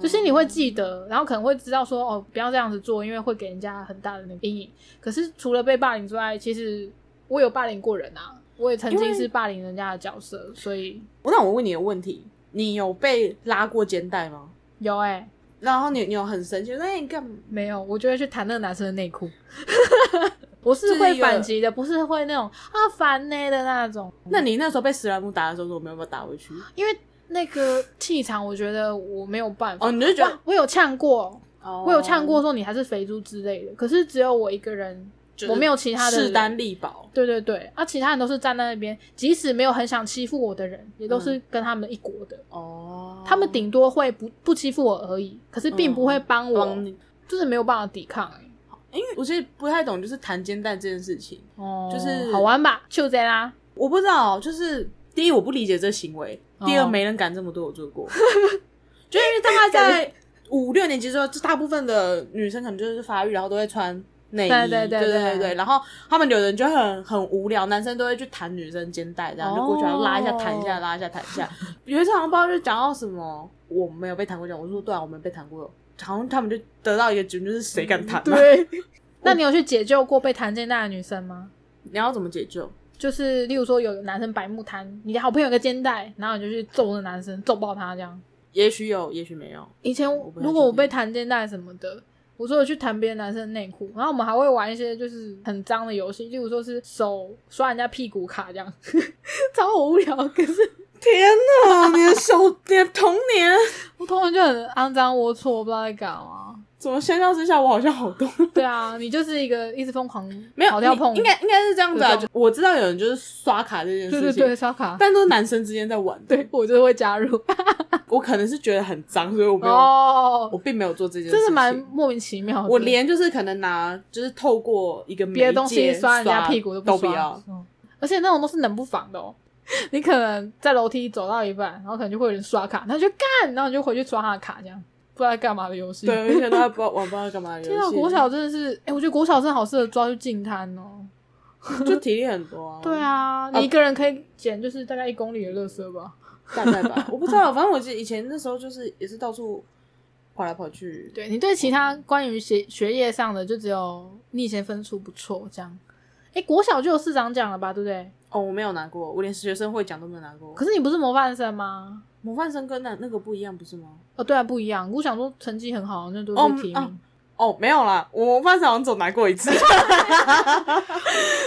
就是你会记得，然后可能会知道说哦，不要这样子做，因为会给人家很大的那个阴影。可是除了被霸凌之外，其实我有霸凌过人啊，我也曾经是霸凌人家的角色，所以那我问你个问题，你有被拉过肩带吗？有哎、然后你你有很生气，说哎你干嘛？没有，我就会去弹那个男生的内裤。我是会反击的，不是会那种啊烦呢的那种。那你那时候被史莱姆打的时候，我没有办法打回去？因为那个气场，我觉得我没有办法。哦，你就觉得我有呛过，哦我有呛过说你还是肥猪之类的，可是只有我一个人，就是我没有其他的人势单力薄。对对对，啊，其他人都是站在那边，即使没有很想欺负我的人，也都是跟他们一国的。哦，他们顶多会不不欺负我而已，可是并不会帮我，就是没有办法抵抗、欸。因为我其实不太懂，就是弹肩带这件事情，哦，就是好玩吧，就这啦。我不知道，就是第一我不理解这行为，第二哦没人敢这么对我做过，就因为大概在五六年级之后，就大部分的女生可能就是发育，然后都会穿内衣，对对对对对对然后他们有人就很很无聊，男生都会去弹女生肩带，这样就过去然后拉一下弹一下，拉一下弹一下。有一次好像不知道就讲到什么，我没有被弹过这样，我说对啊，我没被弹过，好像他们就得到一个结论，就是谁敢谈、啊，对，那你有去解救过被弹肩带的女生吗？你要怎么解救？就是例如说有男生白目弹你的好朋友有个肩带，然后你就去揍那男生，揍爆他这样。也许有，也许没有。以前如果我被弹肩带什么的，我说我去弹别的男生的内裤，然后我们还会玩一些就是很脏的游戏，例如说是手刷人家屁股卡这样，超无聊。可是天哪，你的小，你的童年，我童年就很肮脏龌龊，我不知道在干嘛。怎么相较之下，我好像好多。对啊，你就是一个一直疯狂没有跑跳碰，应该应该是这样子啊。就我知道有人就是刷卡这件事情，对对对，刷卡，但都是男生之间在玩。对我就会加入。我可能是觉得很脏，所以我没有，哦我，并没有做这件事情。真的蛮莫名其妙的。我连就是可能拿，就是透过一个别的东西刷人家屁股不，都不要。嗯而且那种都是冷不防的哦。你可能在楼梯走到一半，然后可能就会有人刷卡，他就干，然后你就回去刷他的卡，这样不知道干嘛的游戏。对，而且都在不知道玩不知道干嘛的游天 啊，戏。国小真的是，哎、我觉得国小真的好适合抓去进摊哦。就体力很多啊。对，啊，你一个人可以捡就是大概一公里的垃圾吧。大概吧，我不知道，反正我记得以前那时候就是也是到处跑来跑去。对你对其他关于学学业上的，就只有你以前分数不错这样。哎、国小就有市长奖了吧，对不对？哦，我没有拿过，我连学生会奖都没有拿过。可是你不是模范生吗？模范生跟那那个不一样，不是吗？哦，对啊，不一样。我想说成绩很好，那都哦是提名。哦哦，没有啦，我模范生好像只有拿过一次。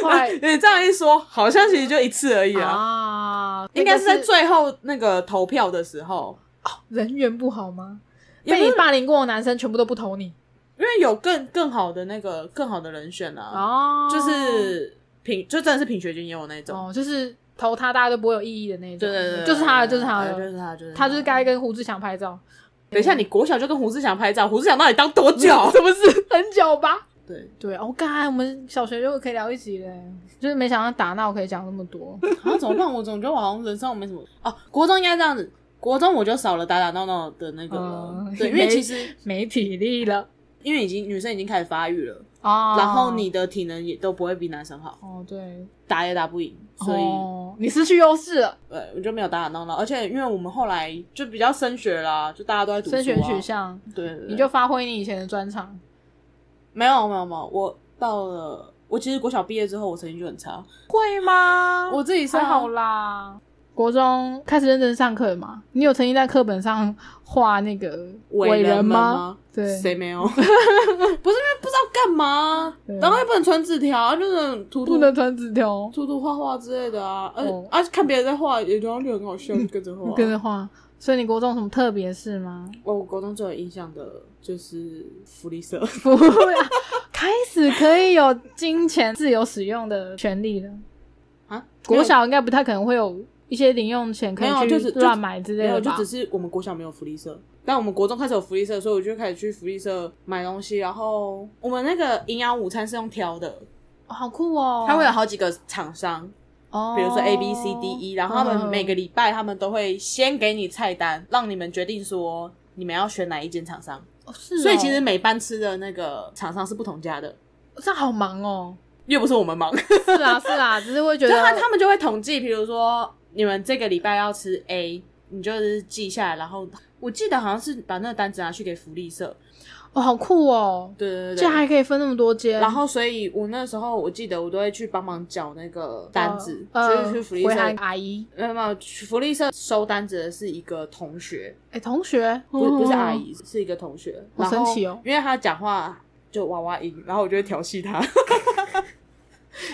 后来你这样一说，好像其实就一次而已啊。啊，应该是在最后那个投票的时候，人缘不好吗？被你霸凌过的男生全部都不投你因为有更更好的那个更好的人选啊，哦就是品就真的是品学兼优那种。哦，就是投他大家都不会有异议的那种，对对对，就是他的，就是他的就，是他，就是他就是该跟胡志强拍照。等一下，你国小就跟胡志强拍照，胡志强到底当多久？是不是 很久吧？对，对，哦，刚才我们小学就可以聊一集嘞，就是没想到打闹可以讲那么多。啊，怎么办？我总觉得我好像人生我没什么哦。国中应该这样子，国中我就少了打打闹闹的那个了。嗯对，因为其实没体力了因为已经女生已经开始发育了，哦。然后你的体能也都不会比男生好，哦对，打也打不赢，所以、哦你失去优势了，对我就没有打打闹闹。而且因为我们后来就比较升学啦，就大家都在读书、啊，升学取向，对对对。你就发挥你以前的专长。没有没有没有，我到了我其实国小毕业之后，我成绩就很差，会吗？我自己上还好啦。国中开始认真上课了嘛？你有曾经在课本上画那个伟人们吗？对，谁没有？不是因为不知道干嘛，然后又不能传纸条，就是涂涂不能传纸条，涂涂画画之类的啊，而、哦啊看别人在画，也觉得很好笑，就跟着画。跟着画。所以你国中有什么特别事吗？哦我国中最有印象的就是福利社，不会啊，开始可以有金钱自由使用的权利了。啊，国小应该不太可能会有一些零用钱可没有以去乱买之没有，类的吧？就只是我们国小没有福利社，但我们国中开始有福利社，所以我就开始去福利社买东西。然后我们那个营养午餐是用挑的，哦好酷哦！它会有好几个厂商，哦，比如说 A B C D E，然后他们嗯每个礼拜他们都会先给你菜单，让你们决定说你们要选哪一间厂商。哦是哦，所以其实每班吃的那个厂商是不同家的，这样好忙哦。又不是我们忙，是啊是啊，只是会觉得 他他们就会统计，比如说你们这个礼拜要吃 A，你就是记下来，然后我记得好像是把那个单子拿去给福利社，哦，好酷哦！对对对这还可以分那么多间，然后，所以我那时候我记得我都会去帮忙缴那个单子，呃就是去福利社。阿姨，没有没有，福利社收单子的是一个同学，哎，同学，不不是阿哦，姨，是一个同学。好神奇哦因为他讲话就娃娃音，然后我就会调戏他。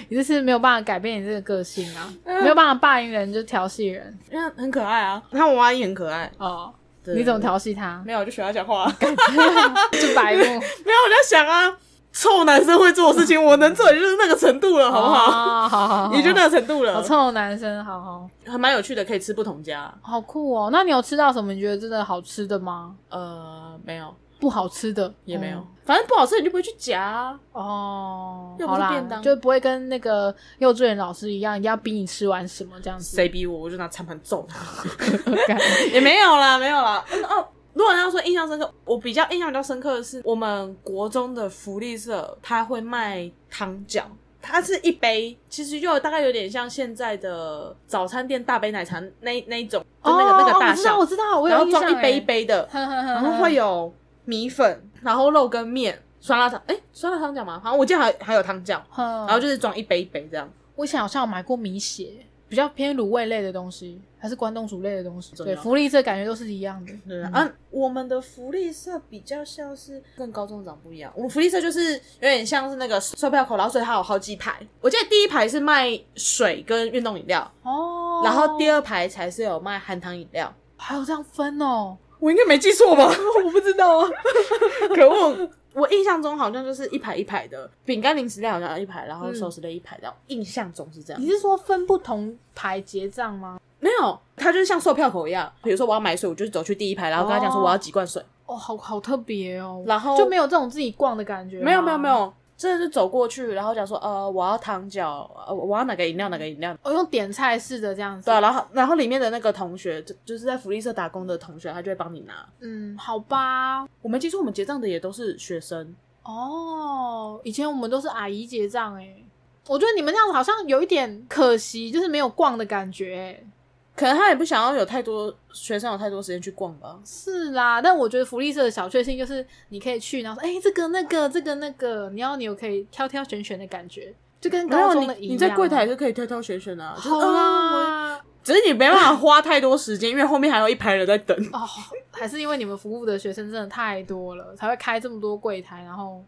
你就是没有办法改变你这个个性啊，没有办法霸凌人就调戏人因为很可爱啊，他娃娃音很可爱。哦。你怎么？调戏他？没有，我就学他讲话。就白目，没有，我在想啊，臭男生会做的事情，我能做也就是那个程度了，好不好？哦好好好，也就那个程度了好，臭的男生，好好还蛮有趣的，可以吃不同家。好酷哦。那你有吃到什么你觉得真的好吃的吗？呃，没有，不好吃的也没有，嗯反正不好吃你就不会去夹啊。哦。又不好啦是便当就不会跟那个幼稚园老师一样，一定要逼你吃完什么这样子。谁逼我，我就拿餐盘揍他。干 也没有啦，没有啦。嗯哦，如果要说印象深刻，我比较印象比较深刻的是，我们国中的福利社，他会卖汤饺。它是一杯，其实就大概有点像现在的早餐店大杯奶茶那那一种，就那个、那个大小，哦我知道，我知道，我有然后装一杯一欸，杯的，呵呵呵然后会有米粉，然后肉跟面，酸辣汤，哎、酸辣汤饺吗？好像我记得还还有汤饺，呵然后就是装一杯一杯这样。我以前好像有买过米血，比较偏卤味类的东西，还是关东煮类的东西。对，福利社感觉都是一样的。对啊，啊我们的福利社比较像是跟高中长不一样，我们福利社就是有点像是那个售票口，然后所以它有好几排。我记得第一排是卖水跟运动饮料，哦，然后第二排才是有卖含糖饮料。还有这样分哦，我应该没记错吧？我不知道啊。可恶！我印象中好像就是一排一排的饼干、零食类好像一排，然后寿司类一排，然后印象中是这样你。是说分不同排结账吗？没有，它就是像售票口一样，比如说我要买水，我就走去第一排，然后跟他讲说哦我要几罐水。哦，好好特别哦。然后就没有这种自己逛的感觉吗。没有没有没有，真的是走过去，然后讲说呃我要糖饺，呃我要哪个饮料哪个饮料。哦，用点菜式的这样子。对啊，然后然后里面的那个同学，就就是在福利社打工的同学，他就会帮你拿。嗯，好吧。我没记错，我们结账的也都是学生。哦，以前我们都是阿姨结账哎，我觉得你们这样子好像有一点可惜，就是没有逛的感觉欸。可能他也不想要有太多学生有太多时间去逛吧。是啦，但我觉得福利社的小确幸就是你可以去，然后说，哎、这个那个这个那个，你要你有可以挑挑选选的感觉，就跟高中的一样啊。你在柜台也是可以挑挑选选的、好啊只是你没办法花太多时间，因为后面还有一排人在等。哦，还是因为你们服务的学生真的太多了，才会开这么多柜台，然后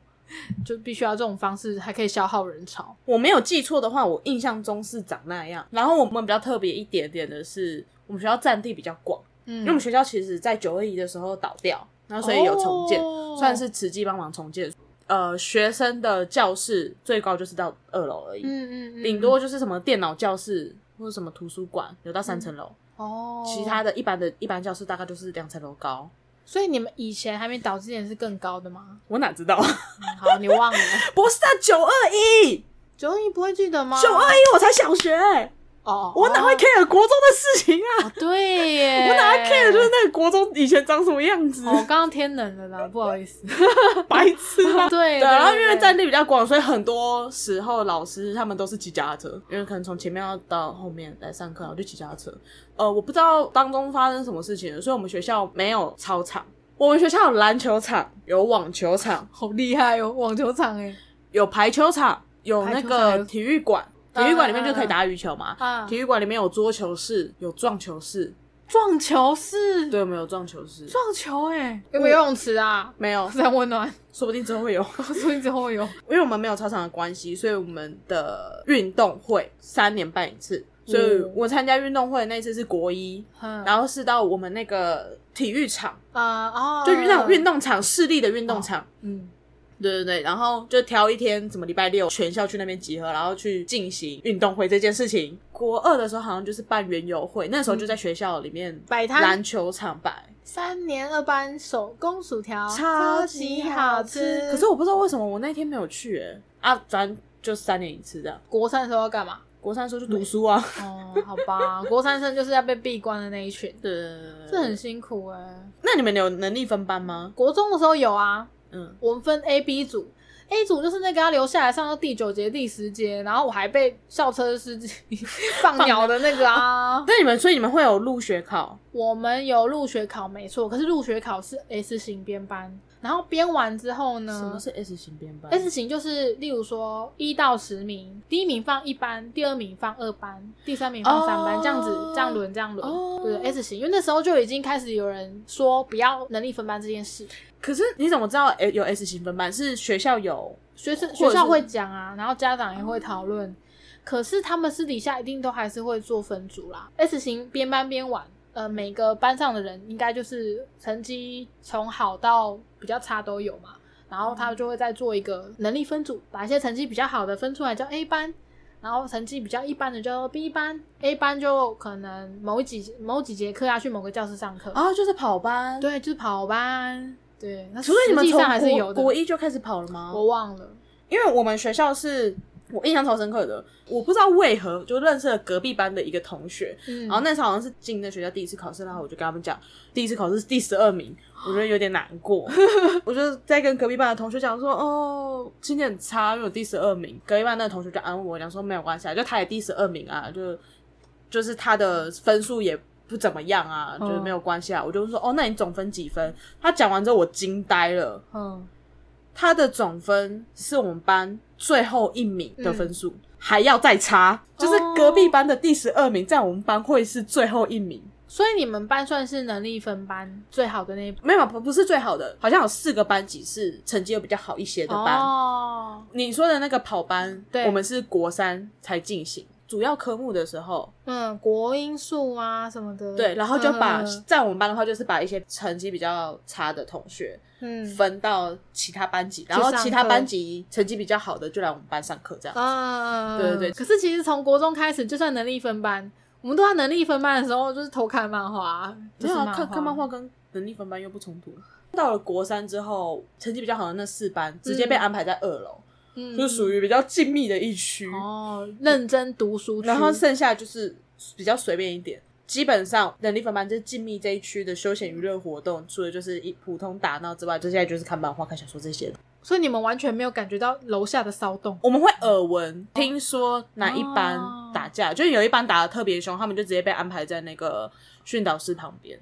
就必须要这种方式，还可以消耗人潮。我没有记错的话，我印象中是长那样。然后我们比较特别一点点的是，我们学校占地比较广，嗯因为我们学校其实在九二一的时候倒掉，然后所以有重建，哦算是慈济帮忙重建。呃，学生的教室最高就是到二楼而已，嗯嗯嗯，顶多就是什么电脑教室或者什么图书馆有到三层楼，哦，其他的一般的一般教室大概就是两层楼高。所以你们以前还没倒之前是更高的吗？我哪知道？嗯好，你忘了 不是啊，九二一，九二一不会记得吗？九二一我才小学、哦，我哪会哦 care 国中的事情啊？哦对耶，我哪会 care 就是那个国中以前长什么样子？哦，我刚刚天冷了啦，不好意思。白痴吗？对 对，然后因为在占地比较广，所以很多时候老师他们都是骑脚踏车，因为可能从前面要到后面来上课，然后就骑脚踏车。呃，我不知道当中发生什么事情了，所以我们学校没有操场，我们学校有篮球场、有网球场、好厉害哦，网球场哎，有排球场、有那个体育馆。体育馆里面就可以打羽球嘛，啊。体育馆里面有桌球室、有撞球室，撞球室，对，我们有撞球室，撞球哎，有没有游泳池啊？没有，很温暖，说不定之后会有。说不定之后会有。因为我们没有操场的关系，所以我们的运动会三年办一次。所以我参加运动会那次是国一，嗯然后是到我们那个体育场，啊哦，就那种运动场，市立的运动场。嗯，对对对，然后就挑一天，什么礼拜六全校去那边集合，然后去进行运动会这件事情。国二的时候好像就是办园游会，那时候就在学校里面摆摊。篮球场摆，三年二班手工薯条超级好吃。可是我不知道为什么我那天没有去、欸，啊，反正就三年一次这样。国三的时候要干嘛？国三的时候就读书啊，哦，好吧，国三生就是要被闭关的那一群，对，这很辛苦哎、那你们有能力分班吗？国中的时候有啊，嗯，我们分 A、B 组，A 组就是那个要留下来上到第九节、第十节，然后我还被校车司机 放鸟的那个啊。那你们所以你们会有入学考，我们有入学考没错，可是入学考是 S 型编班，然后编完之后呢，什么是 S 型编班 S 型就是，例如说一到十名，第一名放一班，第二名放二班，第三名放三班，哦这样子这样轮这样轮。哦对 S 型，因为那时候就已经开始有人说不要能力分班这件事，可是你怎么知道诶有 S 型分班？是学校有学生学校会讲啊，然后家长也会讨论。可是他们私底下一定都还是会做分组啦。S 型边班边玩，呃，每个班上的人应该就是成绩从好到比较差都有嘛。然后他就会再做一个能力分组，把一些成绩比较好的分出来叫 A 班，然后成绩比较一般的叫做 B 班。A 班就可能某几某几节课要去某个教室上课，啊，就是跑班。，对，就是跑班。对，那除了你们从还是有国的。国一就开始跑了吗？我忘了。因为我们学校是我印象超深刻的，我不知道为何就认识了隔壁班的一个同学，嗯然后那时候好像是进那学校第一次考试，然后我就跟他们讲，第一次考试是第十二名，我觉得有点难过，我就在跟隔壁班的同学讲说，哦，今天很差，因为我第十二名，隔壁班那个同学就安慰我讲说没有关系啊，就他也第十二名啊，就就是他的分数也。不怎么样啊，嗯就是没有关系啊。我就说，哦，那你总分几分？他讲完之后，我惊呆了。嗯，他的总分是我们班最后一名的分数，还要再差，就是隔壁班的第十二名，在我们班会是最后一名。所以你们班算是能力分班最好的那一没有，不不是最好的，好像有四个班级是成绩又比较好一些的班。哦，你说的那个跑班，对我们是国三才进行主要科目的时候，嗯，国音数啊什么的，对，然后就把、嗯在我们班的话，就是把一些成绩比较差的同学嗯。分到其他班级，然后其他班级成绩比较好的就来我们班上课，这样。啊，对对对。可是其实从国中开始，就算能力分班，我们都在能力分班的时候就是偷看漫画，就没有看看漫画跟能力分班又不冲突。到了国三之后，成绩比较好的那四班直接被安排在二楼，嗯就属于比较静谧的一区。哦，认真读书，然后剩下就是比较随便一点。基本上能力分班就是静谧这一区的休闲娱乐活动，除了就是一普通打闹之外，接下来就是看漫画、看小说这些的。所以你们完全没有感觉到楼下的骚动。我们会耳闻，听说哪一班哦打架，就是有一班打的特别凶，他们就直接被安排在那个训导室旁边。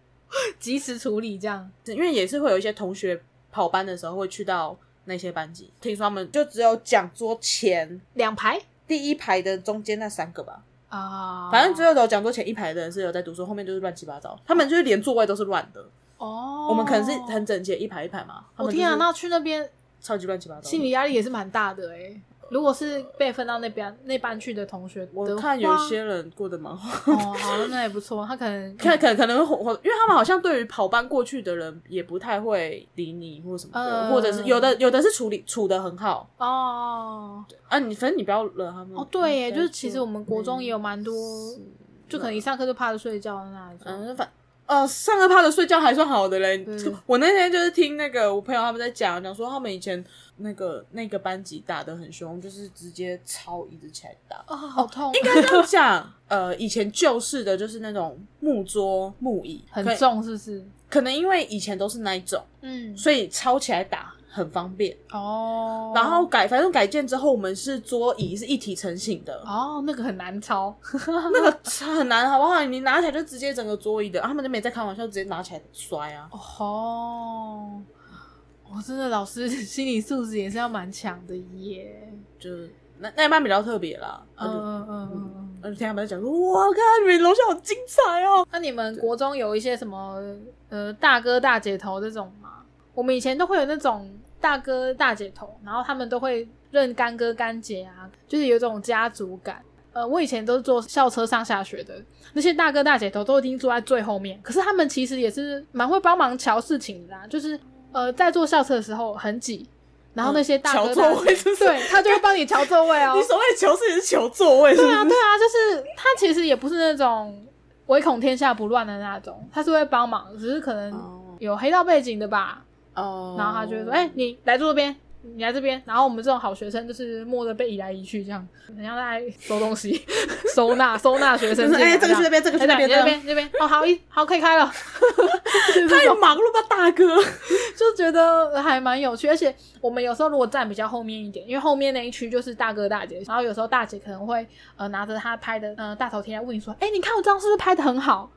及时处理这样。因为也是会有一些同学跑班的时候会去到那些班级，听说他们就只有讲桌前两排第一排的中间那三个吧，啊，反正只有有讲桌前一排的人是有在读书，后面就是乱七八糟，他们就是连座位都是乱的。哦，我们可能是很整洁一排一排嘛，我天啊，那去那边超级乱七八糟。心理压力也是蛮大的哎、如果是被分到那边那班去的同学我看有些人过得蛮好，哦，好，那也不错。他可能 看可可能会火，因为他们好像对于跑班过去的人也不太会理你或什么的，嗯或者是有的有的是处理处的很好哦啊，你反正你不要惹他们。哦，对耶，嗯就是其实我们国中也有蛮多，就可能一上课就趴着睡觉的那一种。嗯，反呃，上课趴着睡觉还算好的嘞。我那天就是听那个我朋友他们在讲，讲说他们以前那个那个班级打的很凶，就是直接抄椅子起来打。哦，好痛，应该这样讲，呃，以前旧式的就是那种木桌木椅，很，重是不是？可能因为以前都是那一种，嗯，所以抄起来打很方便。哦，然后改，反正改建之后，我们是桌椅是一体成型的，哦，那个很难抄，那个很难，好不好？你拿起来就直接整个桌椅的，啊他们就没在开玩笑，直接拿起来摔啊。哦，我真的老师心理素质也是要蛮强的耶。就是那那一班比较特别啦，嗯嗯嗯嗯嗯嗯。嗯，听他们在讲说，哇，看你们楼下好精彩哦。那你们国中有一些什么呃大哥大姐头这种吗？我们以前都会有那种大哥大姐头，然后他们都会认干哥干姐啊，就是有一种家族感。呃，我以前都是坐校车上下学的，那些大哥大姐头都已经坐在最后面，可是他们其实也是蛮会帮忙瞧事情的啦，就是呃在坐校车的时候很挤，然后那些大哥座位是是对他就会帮你瞧座位哦。你所谓的求是也是求座位，对啊，对啊，就是他其实也不是那种唯恐天下不乱的那种，他是会帮忙，只是可能哦有黑道背景的吧。哦然后他就会说：“哎、你来坐这边，你来这边。”然后我们这种好学生就是默的被移来移去，这样人家在收东西、收纳、收纳学生。哎这个去那边这个去那边哎这边这边哦，好一好可以开了，太忙了吧，大哥？就觉得还蛮有趣。而且我们有时候如果站比较后面一点，因为后面那一区就是大哥大姐，然后有时候大姐可能会呃拿着她拍的呃大头贴来问你说：“哎、你看我这样是不是拍的很好？”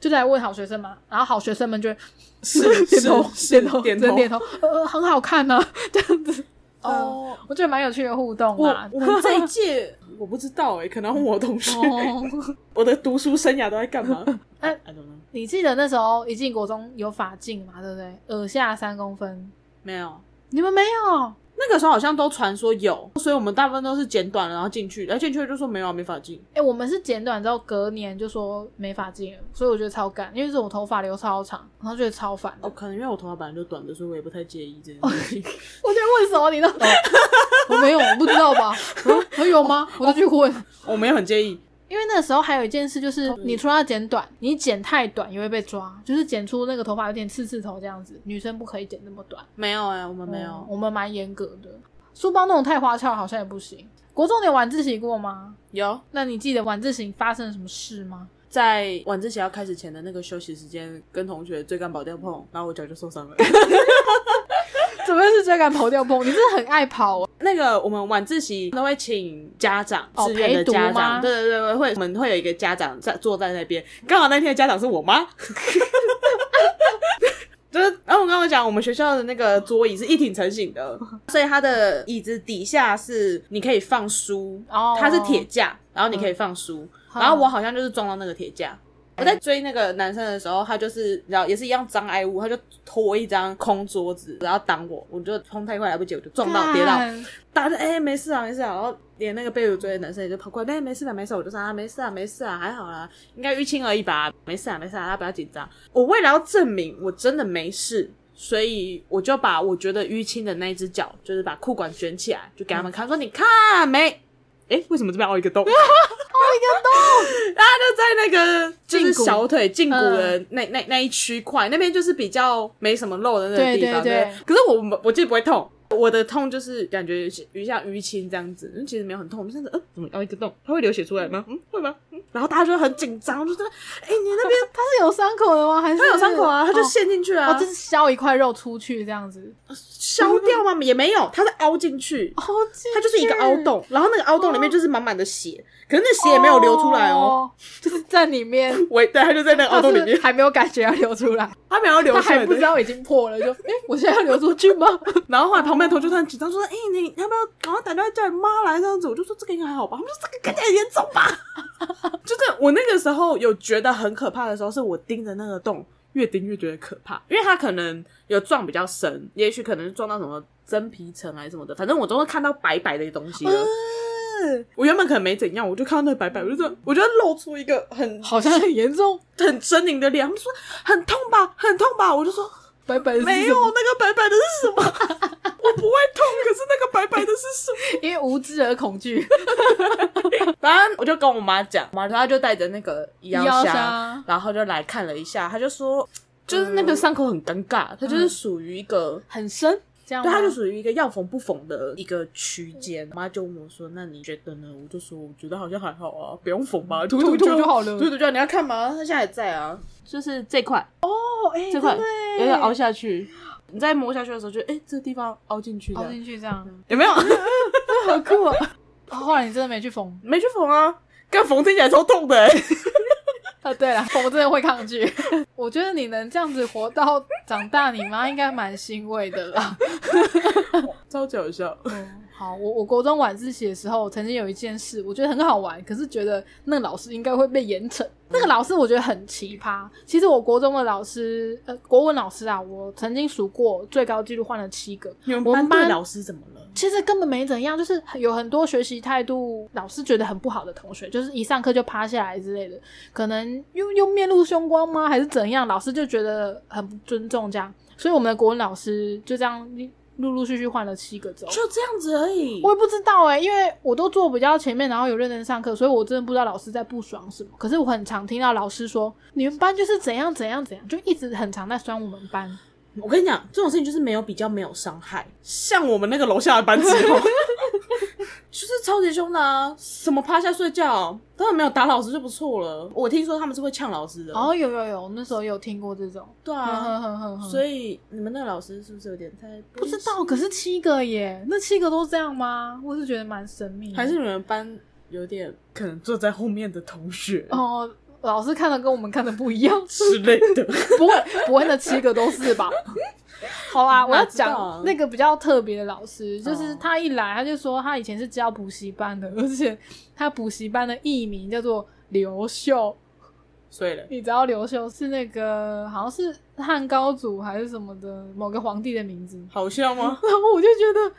就在问好学生嘛，然后好学生们就是 点头是点头点头点头，呃，很好看呢、这样子。哦，哦。我觉得蛮有趣的互动我啊。我们这一届我不知道哎、可能我同学，哦，我的读书生涯都在干嘛哎你记得那时候一进国中有法镜嘛，对不对？耳下三公分，没有。你们没有？那个时候好像都传说有，所以我们大部分都是剪短了然后进去，然后进去就说没有啊没法进。哎、我们是剪短之后隔年就说没法进了，所以我觉得超干，因为是我头发留超长，然后觉得超烦。哦，可能因为我头发本来就短的，所以我也不太介意这件事情。我在问什么？你都、我没有，我不知道吧？嗯，我有吗？我就去问。我没有很介意，因为那时候还有一件事，就是你除了要剪短，你剪太短也会被抓，就是剪出那个头发有点刺刺头这样子，女生不可以剪那么短。没有哎、我们没有。嗯我们蛮严格的。书包那种太花俏好像也不行。国中你有晚自习过吗？有那你记得晚自习发生了什么事吗？在晚自习要开始前的那个休息时间，跟同学追赶跑掉碰，然后我脚就受伤了。怎么会是追赶跑掉碰？你真的很爱跑、哦。那个我们晚自习都会请家长，哦志愿的家长，对对对对，会我们会有一个家长在坐在那边，刚好那天的家长是我妈。就是，然后我跟我讲，我们学校的那个桌椅是一体成型的，所以它的椅子底下是你可以放书，哦它是铁架，然后你可以放书，嗯然后我好像就是撞到那个铁架。我在追那个男生的时候，他就是然后也是一样障碍物，他就拖一张空桌子，然后挡我，我就冲太快来不及，我就撞到跌倒，干打着哎、没事啊没事啊，然后连那个被我追的男生也就跑过来，哎、没事啊没事啊，我就说啊没事啊没事啊还好啦，应该淤青而已吧，没事啊没事啊，他不要紧张。我为了要证明我真的没事，所以我就把我觉得淤青的那一只脚，就是把裤管卷起来，就给他们看，说你看没。哎、为什么这边凹一个洞？凹一个洞，然后就在那个就是小腿胫骨的那、那那一区块，那边就是比较没什么肉的那个地方。对对可是我我记得不会痛，我的痛就是感觉有像淤青这样子，其实没有很痛，就这样子，呃，怎么凹一个洞？它会流血出来吗？嗯，会吗？嗯，然后大家就很紧张，就说，哎、你那边他是有伤口的吗？还是他有伤口啊，他就哦陷进去啊，哦，就是削一块肉出去这样子。削掉吗？也没有，它是凹进去。哦，它就是一个凹洞，然后那个凹洞里面就是满满的血，可是那血也没有流出来哦。哦，就是在里面。我对，他就在那个凹洞里面还没有感觉要流出来，它没有流他出来他。还不知道已经破了，就哎、诶我现在要流出去吗？然后后来旁边的同学就很紧张，说：“哎、你要不要赶快打电话叫你妈来这样子？”我就说：“这个应该还好吧？”他们说：“这个看起来很严重吧？”就是我那个时候有觉得很可怕的时候，是我盯着那个洞，越盯越觉得可怕，因为它可能有撞比较深，也许可能是撞到什么真皮层还是什么的，反正我都会看到白白的东西了。我原本可能没怎样，我就看到那个白白，我就说，我就露出一个很好像很严重，很狰狞的脸。他们说很痛吧，很痛吧，我就说白白的是没有，那个白白的是什么？我不会痛，可是那个白白的是什么？因为无知而恐惧。反正我就跟我妈讲，我妈她就带着那个医药箱然后就来看了一下，她就说，就是那个伤口很尴尬，它就是属于一个。很深，这样对，吗它就属于一个要缝不缝的一个区间。我妈就问我说：“那你觉得呢？”我就说：“我觉得好像还好啊，不用缝吧，涂涂就好了涂涂就你要看吗？它现在还在啊，就是这块，哦，哎、这块有点凹下去。你在摸下去的时候就，哎、这个地方凹进去凹，进去这样，有没有？好酷啊！后来你真的没去缝没去缝啊，干缝听起来超痛的、欸。啊？对了，我真的会抗拒。我觉得你能这样子活到长大，你妈应该蛮欣慰的啦。超搞笑。嗯，好，我我国中晚自习的时候，曾经有一件事，我觉得很好玩，可是觉得那个老师应该会被严惩。那个老师我觉得很奇葩。其实我国中的老师，呃，国文老师啊，我曾经数过，最高纪录换了七个。你们我们班班对老师怎么了？其实根本没怎样，就是有很多学习态度老师觉得很不好的同学，就是一上课就趴下来之类的，可能又又面露凶光吗，还是怎样？老师就觉得很不尊重这样，所以我们的国文老师就这样陆陆续续换了七个周。就这样子而已。我也不知道哎、因为我都坐比较前面，然后有认真上课，所以我真的不知道老师在不爽什么。可是我很常听到老师说，你们班就是怎样怎样怎样，就一直很常在酸我们班。我跟你讲，这种事情就是没有比较，没有伤害。像我们那个楼下的班之后，就是超级凶的啊！什么趴下睡觉，当然没有打老师就不错了。我听说他们是会呛老师的。哦，有有有，那时候有听过这种。对啊，所以你们那个老师是不是有点太不知道，可是七个耶，那七个都这样吗？我是觉得蛮神秘的。还是你们班有点可能坐在后面的同学？哦，老师看的跟我们看的不一样之类的。不会不会那七个都是吧？好啦，我要讲那个比较特别的老师，就是哦他一来他就说他以前是教补习班的，而且他补习班的艺名叫做刘秀。所以嘞，你知道刘秀是那个好像是汉高祖还是什么的某个皇帝的名字，好笑吗？然后我就觉得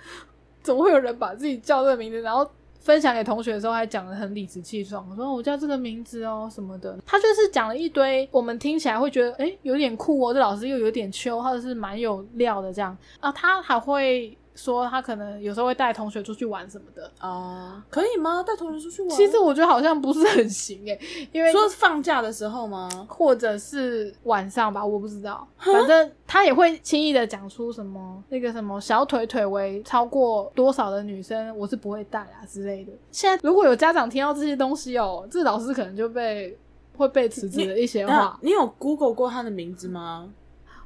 怎么会有人把自己叫这个名字，然后分享给同学的时候还讲的很理直气壮，我说我叫这个名字哦什么的，他就是讲了一堆我们听起来会觉得诶有点酷哦，这老师又有点秋，或者是蛮有料的这样。啊，他还会说他可能有时候会带同学出去玩什么的。哦，可以吗？带同学出去玩？其实我觉得好像不是很行诶，因为说放假的时候吗？或者是晚上吧，我不知道。反正他也会轻易的讲出什么那个什么小腿腿围超过多少的女生，我是不会带啊之类的。现在如果有家长听到这些东西哦，这老师可能就被会被辞职的一些那话。你有 Google 过他的名字吗？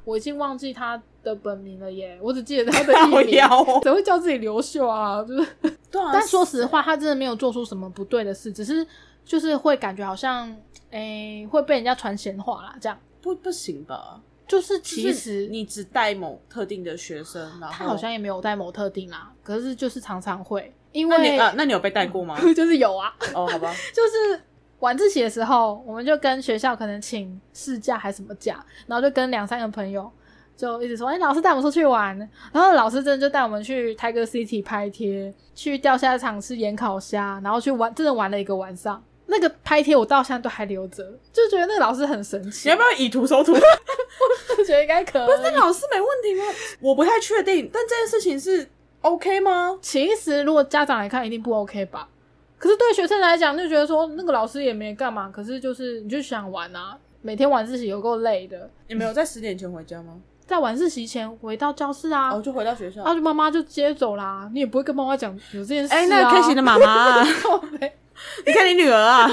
我已经忘记他的本名了耶，我只记得他的 靠艺名。腰 哦怎么会叫自己刘秀啊？就是，对啊，但说实话，他真的没有做出什么不对的事，只是就是会感觉好像，诶、会被人家传闲话啦，这样。不不行吧？就是其实你只带某特定的学生，然后他好像也没有带某特定啦，可是就是常常会，因为、那你啊，那你有被带过吗？就是有啊，哦，好吧，就是晚自习的时候，我们就跟学校可能请事假还是什么假，然后就跟两三个朋友就一直说，哎、老师带我们出去玩，然后老师真的就带我们去 Tiger City 拍贴，去钓虾场吃盐烤虾，然后去玩，真的玩了一个晚上。那个拍贴我到现在都还留着，就觉得那个老师很神奇，你要不要以图搜图？我觉得应该可以。不是那个老师没问题吗？我不太确定，但这件事情是 OK 吗？其实如果家长来看，一定不 OK 吧？可是对学生来讲，就觉得说那个老师也没干嘛，可是就是你就想玩啊，每天晚自习有够累的，你没有在十点前回家吗？在晚自习前回到教室啊，哦，就回到学校。然后就妈妈就接走啦，你也不会跟妈妈讲有这件事、啊。哎、那个 K 型的妈妈、你看你女儿啊，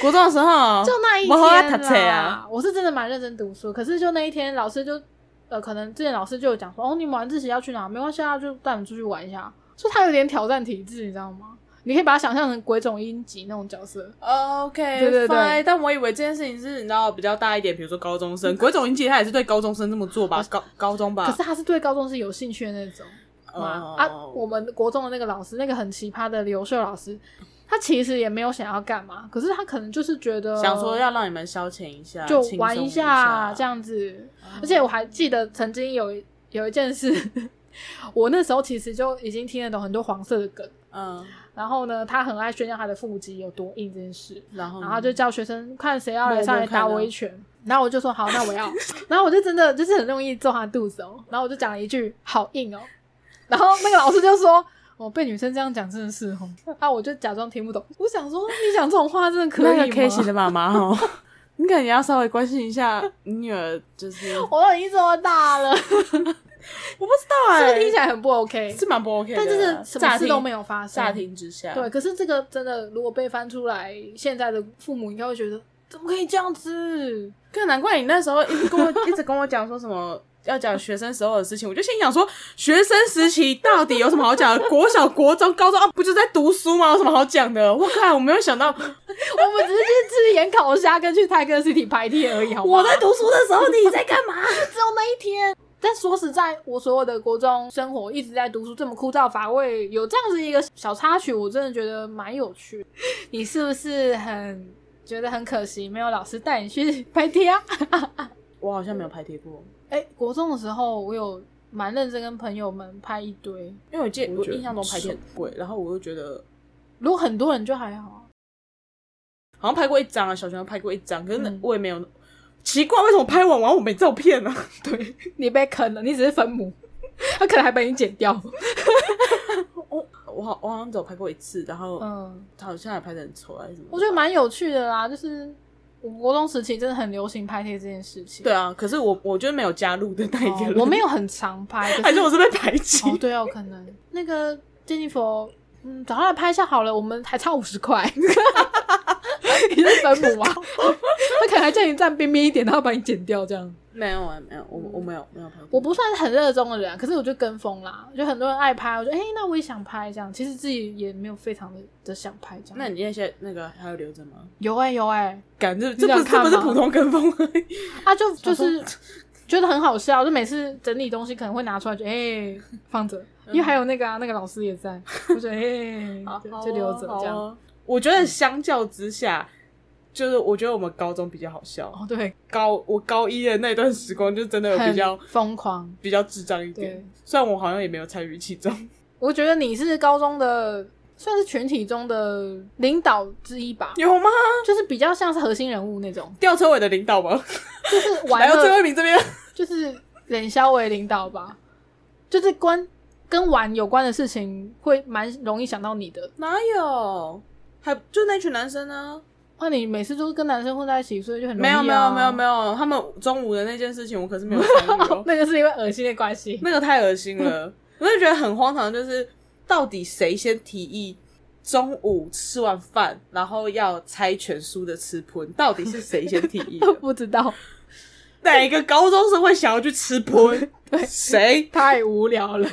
国中的时候 就那一天啊，我是真的蛮认真读书，可是就那一天，老师就呃，可能之前老师就有讲说，哦，你们晚自习要去哪？没关系啊，就带你们出去玩一下。就他有点挑战体制，你知道吗？你可以把它想象成鬼冢英吉那种角色。OK，对对对 fine，但我以为这件事情是你知道比较大一点，比如说高中生，鬼冢英吉他也是对高中生这么做吧？高高中吧？可是他是对高中生有兴趣的那种啊，我们国中的那个老师，那个很奇葩的刘秀老师，他其实也没有想要干嘛，可是他可能就是觉得想说要让你们消遣一下，就玩一下这。样子。而且我还记得曾经有一有一件事，我那时候其实就已经听得懂很多黄色的梗。嗯，然后呢，他很爱炫耀他的腹肌有多硬这件事，然后然后他就叫学生看谁要来上来打我一拳，然后我就说好，那我要，然后我就真的就是很容易揍他肚子哦，然后我就讲了一句好硬哦，然后那个老师就说。我、被女生这样讲真的是哦，啊，我就假装听不懂。我想说，你讲这种话真的可以吗？那个 K 型的妈妈哦，你可能要稍微关心一下你女儿，就是我我都已经这么大了，不知道是不哎、是听起来很不 OK？是蛮不 OK 的，但就是什么事都没有发生。乍听之下，对，可是这个真的，如果被翻出来，现在的父母应该会觉得，怎么可以这样子？更难怪你那时候一直跟我 一直跟我讲说什么要讲学生时候的事情，我就心想说，学生时期到底有什么好讲的？国小、国中、高中啊，不就在读书吗？有什么好讲的？我靠，我没有想到，我们只是去吃盐烤虾跟去泰戈 City 拍贴而已，好吗？我在读书的时候你在干嘛？只有那一天。但说实在，我所有的国中生活一直在读书，这么枯燥乏味，有这样子一个小插曲，我真的觉得蛮有趣。你是不是很觉得很可惜，没有老师带你去拍贴啊？我好像没有拍贴过，哎、国中的时候，我有蛮认真跟朋友们拍一堆，因为我记得我印象中拍贴很贵，然后我又觉得如果很多人就还好。好像拍过一张啊，小学拍过一张，可是我也没有。奇怪，为什么拍完完我没照片呢、对，你被坑了，你只是分母，他可能还把你剪掉。我我好我好像只有拍过一次，然后嗯，他好像还拍的很丑还是什么。我觉得蛮有趣的啦，就是我国中时期真的很流行拍贴这件事情。对啊，可是我我就是没有加入的那一个哦，我没有很常拍，可还是我是被排挤。哦，对哦，可能那个 Jennifer，嗯，找他来拍一下好了，我们还差五十块。你是分母吗？他可能还叫你站边边一点，然后把你剪掉这样。没有啊，没有，我我没有没有朋友。我不算是很热衷的人啊，可是我就跟风啦，就很多人爱拍，我就哎、诶那我也想拍这样。其实自己也没有非常的的想拍这样。那你那些那个还有留着吗？有哎、有哎、感这你这不是这想看不是普通跟风而已。啊就就是觉得很好笑，就每次整理东西可能会拿出来就哎、放着，因为还有那个啊那个老师也在，我就哎、就就留着这样。我觉得相较之下，就是我觉得我们高中比较好笑。哦对，高我高一的那段时光，就真的有比较很疯狂。比较智障一点对。虽然我好像也没有参与其中。我觉得你是高中的算是群体中的领导之一吧，有吗？就是比较像是核心人物那种，吊车尾的领导吗？就是玩 来到最乐后一名这边。就是冷肖为领导吧，就是关跟玩有关的事情会蛮容易想到你的。哪有？还就那群男生呢？那你每次都是跟男生混在一起，所以就很没有没有没有没有。他们中午的那件事情我可是没有参与哦。那个是因为恶心的关系。那个太恶心了，我就觉得很荒唐，就是到底谁先提议中午吃完饭，然后要猜拳输的吃喷，到底是谁先提议的？不知道，哪一个高中生会想要去吃喷？对谁？太无聊了。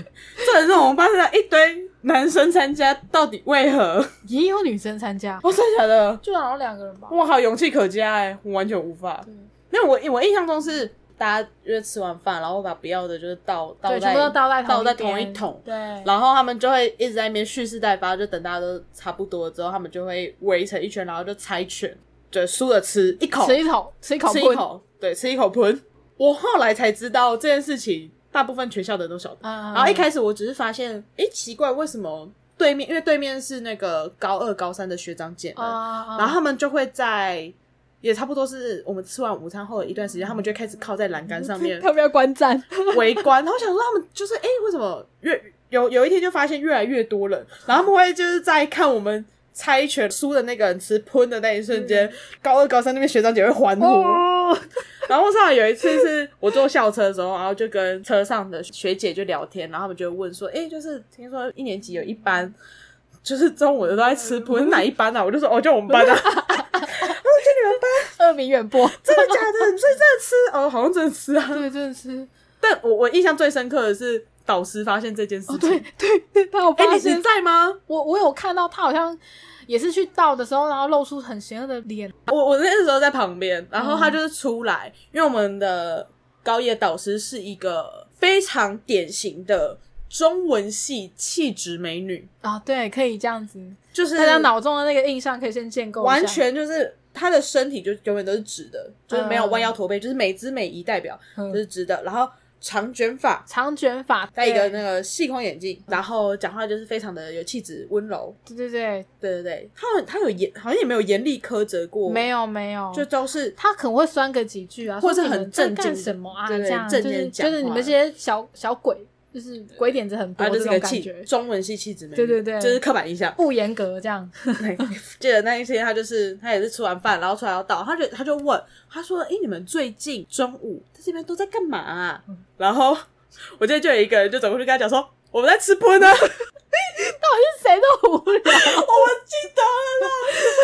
这人是我们班上一堆男生参加，到底为何？也有女生参加，我真的假的？就好像两个人吧。哇，好勇气可嘉哎，我完全无法。对因为我我印象中是大家约吃完饭，然后把不要的就是倒倒对，在全部都倒在同倒在边同一桶，对，然后他们就会一直在那边蓄势待发，就等大家都差不多之后，他们就会围成一圈，然后就猜拳，对，输了吃一口，吃一口，吃一口，吃一口，对，吃一口喷。我后来才知道这件事情，大部分全校的人都晓得。嗯，然后一开始我只是发现，诶，奇怪，为什么对面？因为对面是那个高二、高三的学长姐们，啊，然后他们就会在。也差不多是我们吃完午餐后的一段时间，他们就开始靠在栏杆上面 他们要观战，围观，然后想说他们就是哎、诶为什么越有有一天就发现越来越多人，然后他们会就是在看我们猜拳输的那个人吃喷的那一瞬间，高二高三那边学长姐会欢呼。哦，然后上来有一次是我坐校车的时候，然后就跟车上的学姐就聊天，然后他们就问说，哎、就是听说一年级有一班。就是中午的都在吃喷，哪一班啊？我就说哦，就我们班啊。就你们班二名远播，真的假的？所以真的吃哦，好像真的吃啊。对，真的吃，但我我印象最深刻的是导师发现这件事哦，情。对对对，他有发现。你，在吗？我我有看到他好像也是去倒的时候，然后露出很邪恶的脸，我我那时候在旁边，然后他就是出来，因为我们的高一的导师是一个非常典型的中文系气质美女，啊，对，可以这样子，就是大家脑中的那个印象可以先建构，完全就是她的身体就永远都是直的，就是没有弯腰驼背，就是美姿美仪代表，嗯。就是直的，然后长卷发。长卷发，戴一个那个细框眼镜，然后讲话就是非常的有气质、温柔。对对对，对对对，他有他有严，好像也没有严厉苛责过，没有没有，就都是他可能会酸个几句啊，或是说你们在很正经干什么啊？这样正就是经讲就是你们这些小小鬼，就是鬼点子很多这是个感觉，中文系气质美女，对对对就是刻板印象。不严格这样。对记得那一天，他就是他也是吃完饭，然后出来要到，他就他就问，他说：“哎、你们最近中午在这边都在干嘛、啊？”嗯然后我记得就有一个人就走过去跟他讲说：“我们在吃喷呢。” 谁都无聊，我们记得了，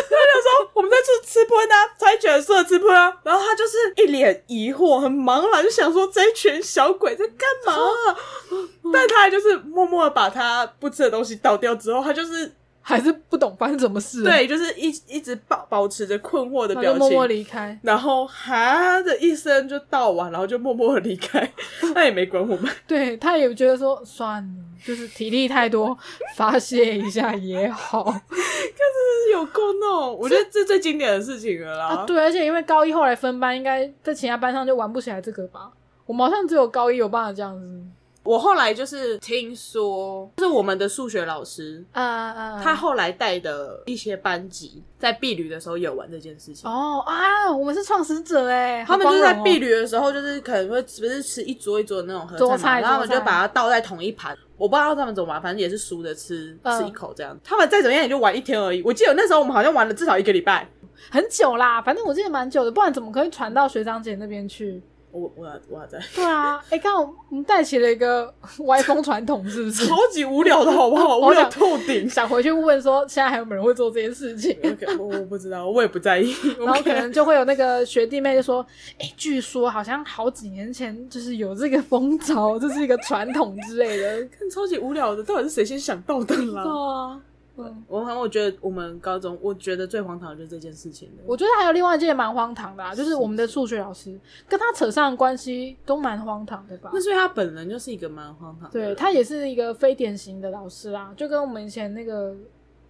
他就说我们在吃吃喷啊，猜拳输了吃喷啊，然后他就是一脸疑惑，很茫然，就想说这一群小鬼在干嘛、啊？但他就是默默的把他不吃的东西倒掉之后，他就是还是不懂发生什么事，，对，就是一一直保保持着困惑的表情，默默离开。然后哈的一声就倒完，然后就默默的离开，他也没管我们。对他也觉得说算了，就是体力太多，发泄一下也好 有够弄，我觉得这最经典的事情了啦。啊。对，而且因为高一后来分班，应该在其他班上就玩不起来这个吧。我们好像只有高一有办法这样子。我后来就是听说，就是我们的数学老师，嗯嗯，他后来带的一些班级在避旅的时候也有玩这件事情。哦啊，我们是创始者哎，他们就是在避旅，的时候，就是可能会不是吃一桌一桌的那种合桌菜然后我们就把它倒在同一盘。我不知道他们怎么玩，反正也是熟的吃、嗯吃一口这样。他们再怎么样也就玩一天而已。我记得那时候我们好像玩了至少一个礼拜。很久啦，反正我记得蛮久的，不然怎么可以传到学长姐那边去？我我我要在，对啊，哎、刚好我们带起了一个歪风传统，是不是？超级无聊的好不好？无聊透顶。想回去问说，现在还有没有人会做这件事情我我不知道，我也不在意。然后可能就会有那个学弟妹就说：“哎、据说好像好几年前就是有这个风潮，这是一个传统之类的。看超级无聊的，到底是谁先想到的”啦？啊，嗯，我反正我觉得我们高中，我觉得最荒唐的就是这件事情了。我觉得还有另外一件蛮荒唐的、啊，就是我们的数学老师跟他扯上的关系都蛮荒唐的吧那？是因为他本人就是一个蛮荒唐的，对他也是一个非典型的老师啊，就跟我们以前那个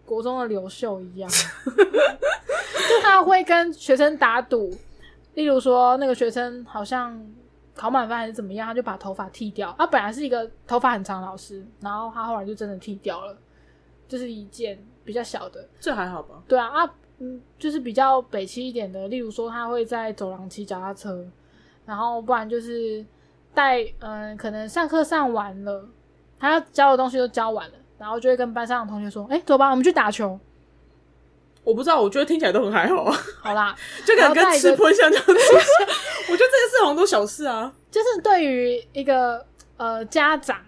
国中的刘秀一样，就他会跟学生打赌，例如说那个学生好像考满分还是怎么样，他就把头发剃掉。他本来是一个头发很长的老师，然后他后来就真的剃掉了，就是一件比较小的。这还好吧？对啊啊，嗯，就是比较北七一点的，例如说他会在走廊骑脚踏车，然后不然就是带嗯、可能上课上完了，他要教的东西都教完了，然后就会跟班上的同学说：“哎、走吧，我们去打球。我不知道，我觉得听起来都很还好啊，” 好啦，就感觉吃喷像这样子。我觉得这些事好像都小事啊。就是对于一个呃家长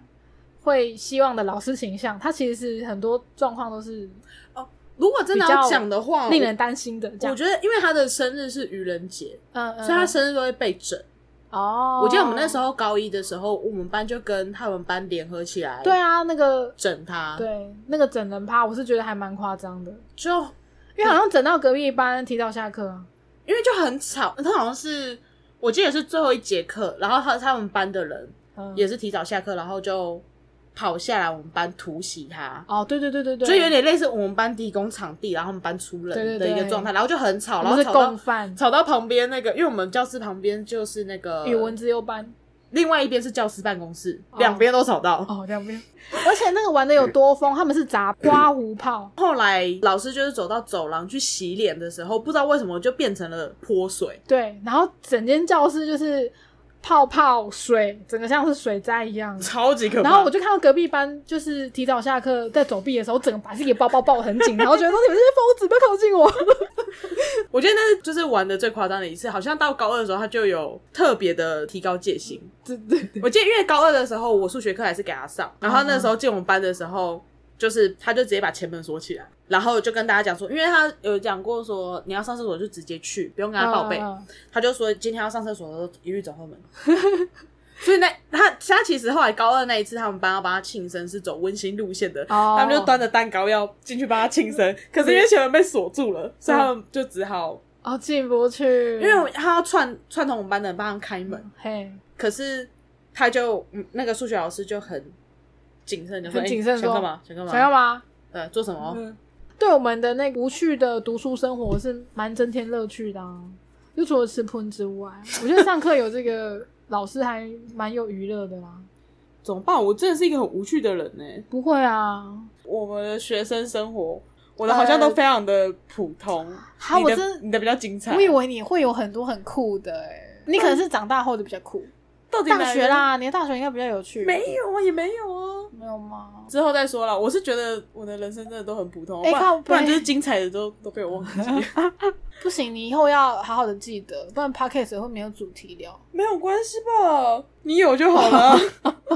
会希望的老师形象，他其实是很多状况都是哦如果真的要讲的话，令人担心的。我觉得，因为他的生日是愚人节，嗯嗯，所以他生日都会被整。哦，我记得我们那时候高一的时候，我们班就跟他们班联合起来，对，啊，那个整他，，对那个整人趴，我是觉得还蛮夸张的。就因为好像整到隔壁班提早下课啊。因为就很吵，他好像是我记得是最后一节课，然后他他们班的人嗯，也是提早下课，然后就跑下来我们班突袭他。哦，对对对对对，就有点类似我们班提供场地，然后我们班出人的一个状态，然后就很吵，然后吵到共犯，吵到旁边那个，因为我们教室旁边就是那个语文自由班。另外一边是教师办公室，哦。两边都吵到。哦，两边，而且那个玩的有多疯，他们是砸刮胡泡，后来老师就是走到走廊去洗脸的时候，不知道为什么就变成了泼水，对，然后整间教室就是泡泡水，整个像是水灾一样。超级可怕。然后我就看到隔壁班就是提早下课在走壁的时候，整个把自己的包包抱得很紧，然后觉得说你们这些疯子不要靠近我。我觉得那是就是玩的最夸张的一次，好像到高二的时候他就有特别的提高戒心。对对对，我记得因为高二的时候我数学课还是给他上，然后那时候进我们班的时候，就是他就直接把前门锁起来，然后就跟大家讲说，因为他有讲过说你要上厕所就直接去，不用跟他报备。他就说今天要上厕所的时候一律走后门。所以那他他其实后来高二那一次，他们班要帮他庆生是走温馨路线的，哦。他们就端着蛋糕要进去帮他庆生，可是因为前门被锁住了，所以他们就只好，哦进不去，因为他要串串通我们班的人帮他开门，嘿，可是他就嗯那个数学老师就很谨慎，很谨慎说欸想干嘛想干嘛想要吗？呃做什么？嗯，对我们的那个无趣的读书生活是蛮增添乐趣的啊。就除了吃喷之外，我觉得上课有这个老师还蛮有娱乐的啦。怎么办？我真的是一个很无趣的人呢、不会啊，我们的学生生活，我的好像都非常的普通。你的哈我真你的比较精彩。我以为你会有很多很酷的哎、你可能是长大后的比较酷。到底大学啦，你的大学应该比较有趣。没有啊，也没有啊。没有吗？之后再说了。我是觉得我的人生真的都很普通，不然不然就是精彩的都都被我忘记。不行，你以后要好好的记得，不然 podcast 会没有主题聊。没有关系吧？你有就好了。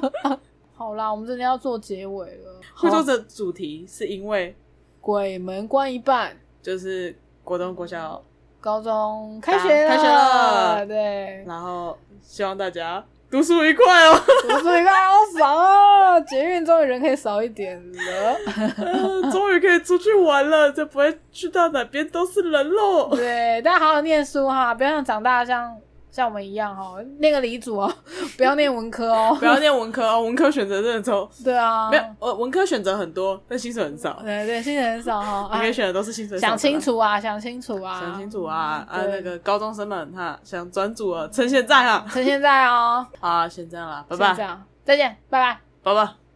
好啦，我们真的要做结尾了。会做好这主题是因为鬼门关一半，就是国中、国小，高中开学了，开学了对，然后希望大家读书愉快哦。读书愉快好爽啊！捷运终于人可以少一点了。呃终于可以出去玩了，就不会去到哪边都是人喽。对，大家好好念书哈，不要像长大像像我们一样哦，念个理组哦，不要念文科哦。不要念文科哦，文科选择真的抽对啊，没有，呃，文科选择很多，但薪水很少。对对，薪水很少哈，你可以啊选的都是薪水少的想清，楚啊，想清楚啊，想清楚啊啊！那个高中生们哈，想转组啊，趁现在啊。趁现在哦，好啊，先这样啦，拜拜先这，样，再见，拜拜。拜拜。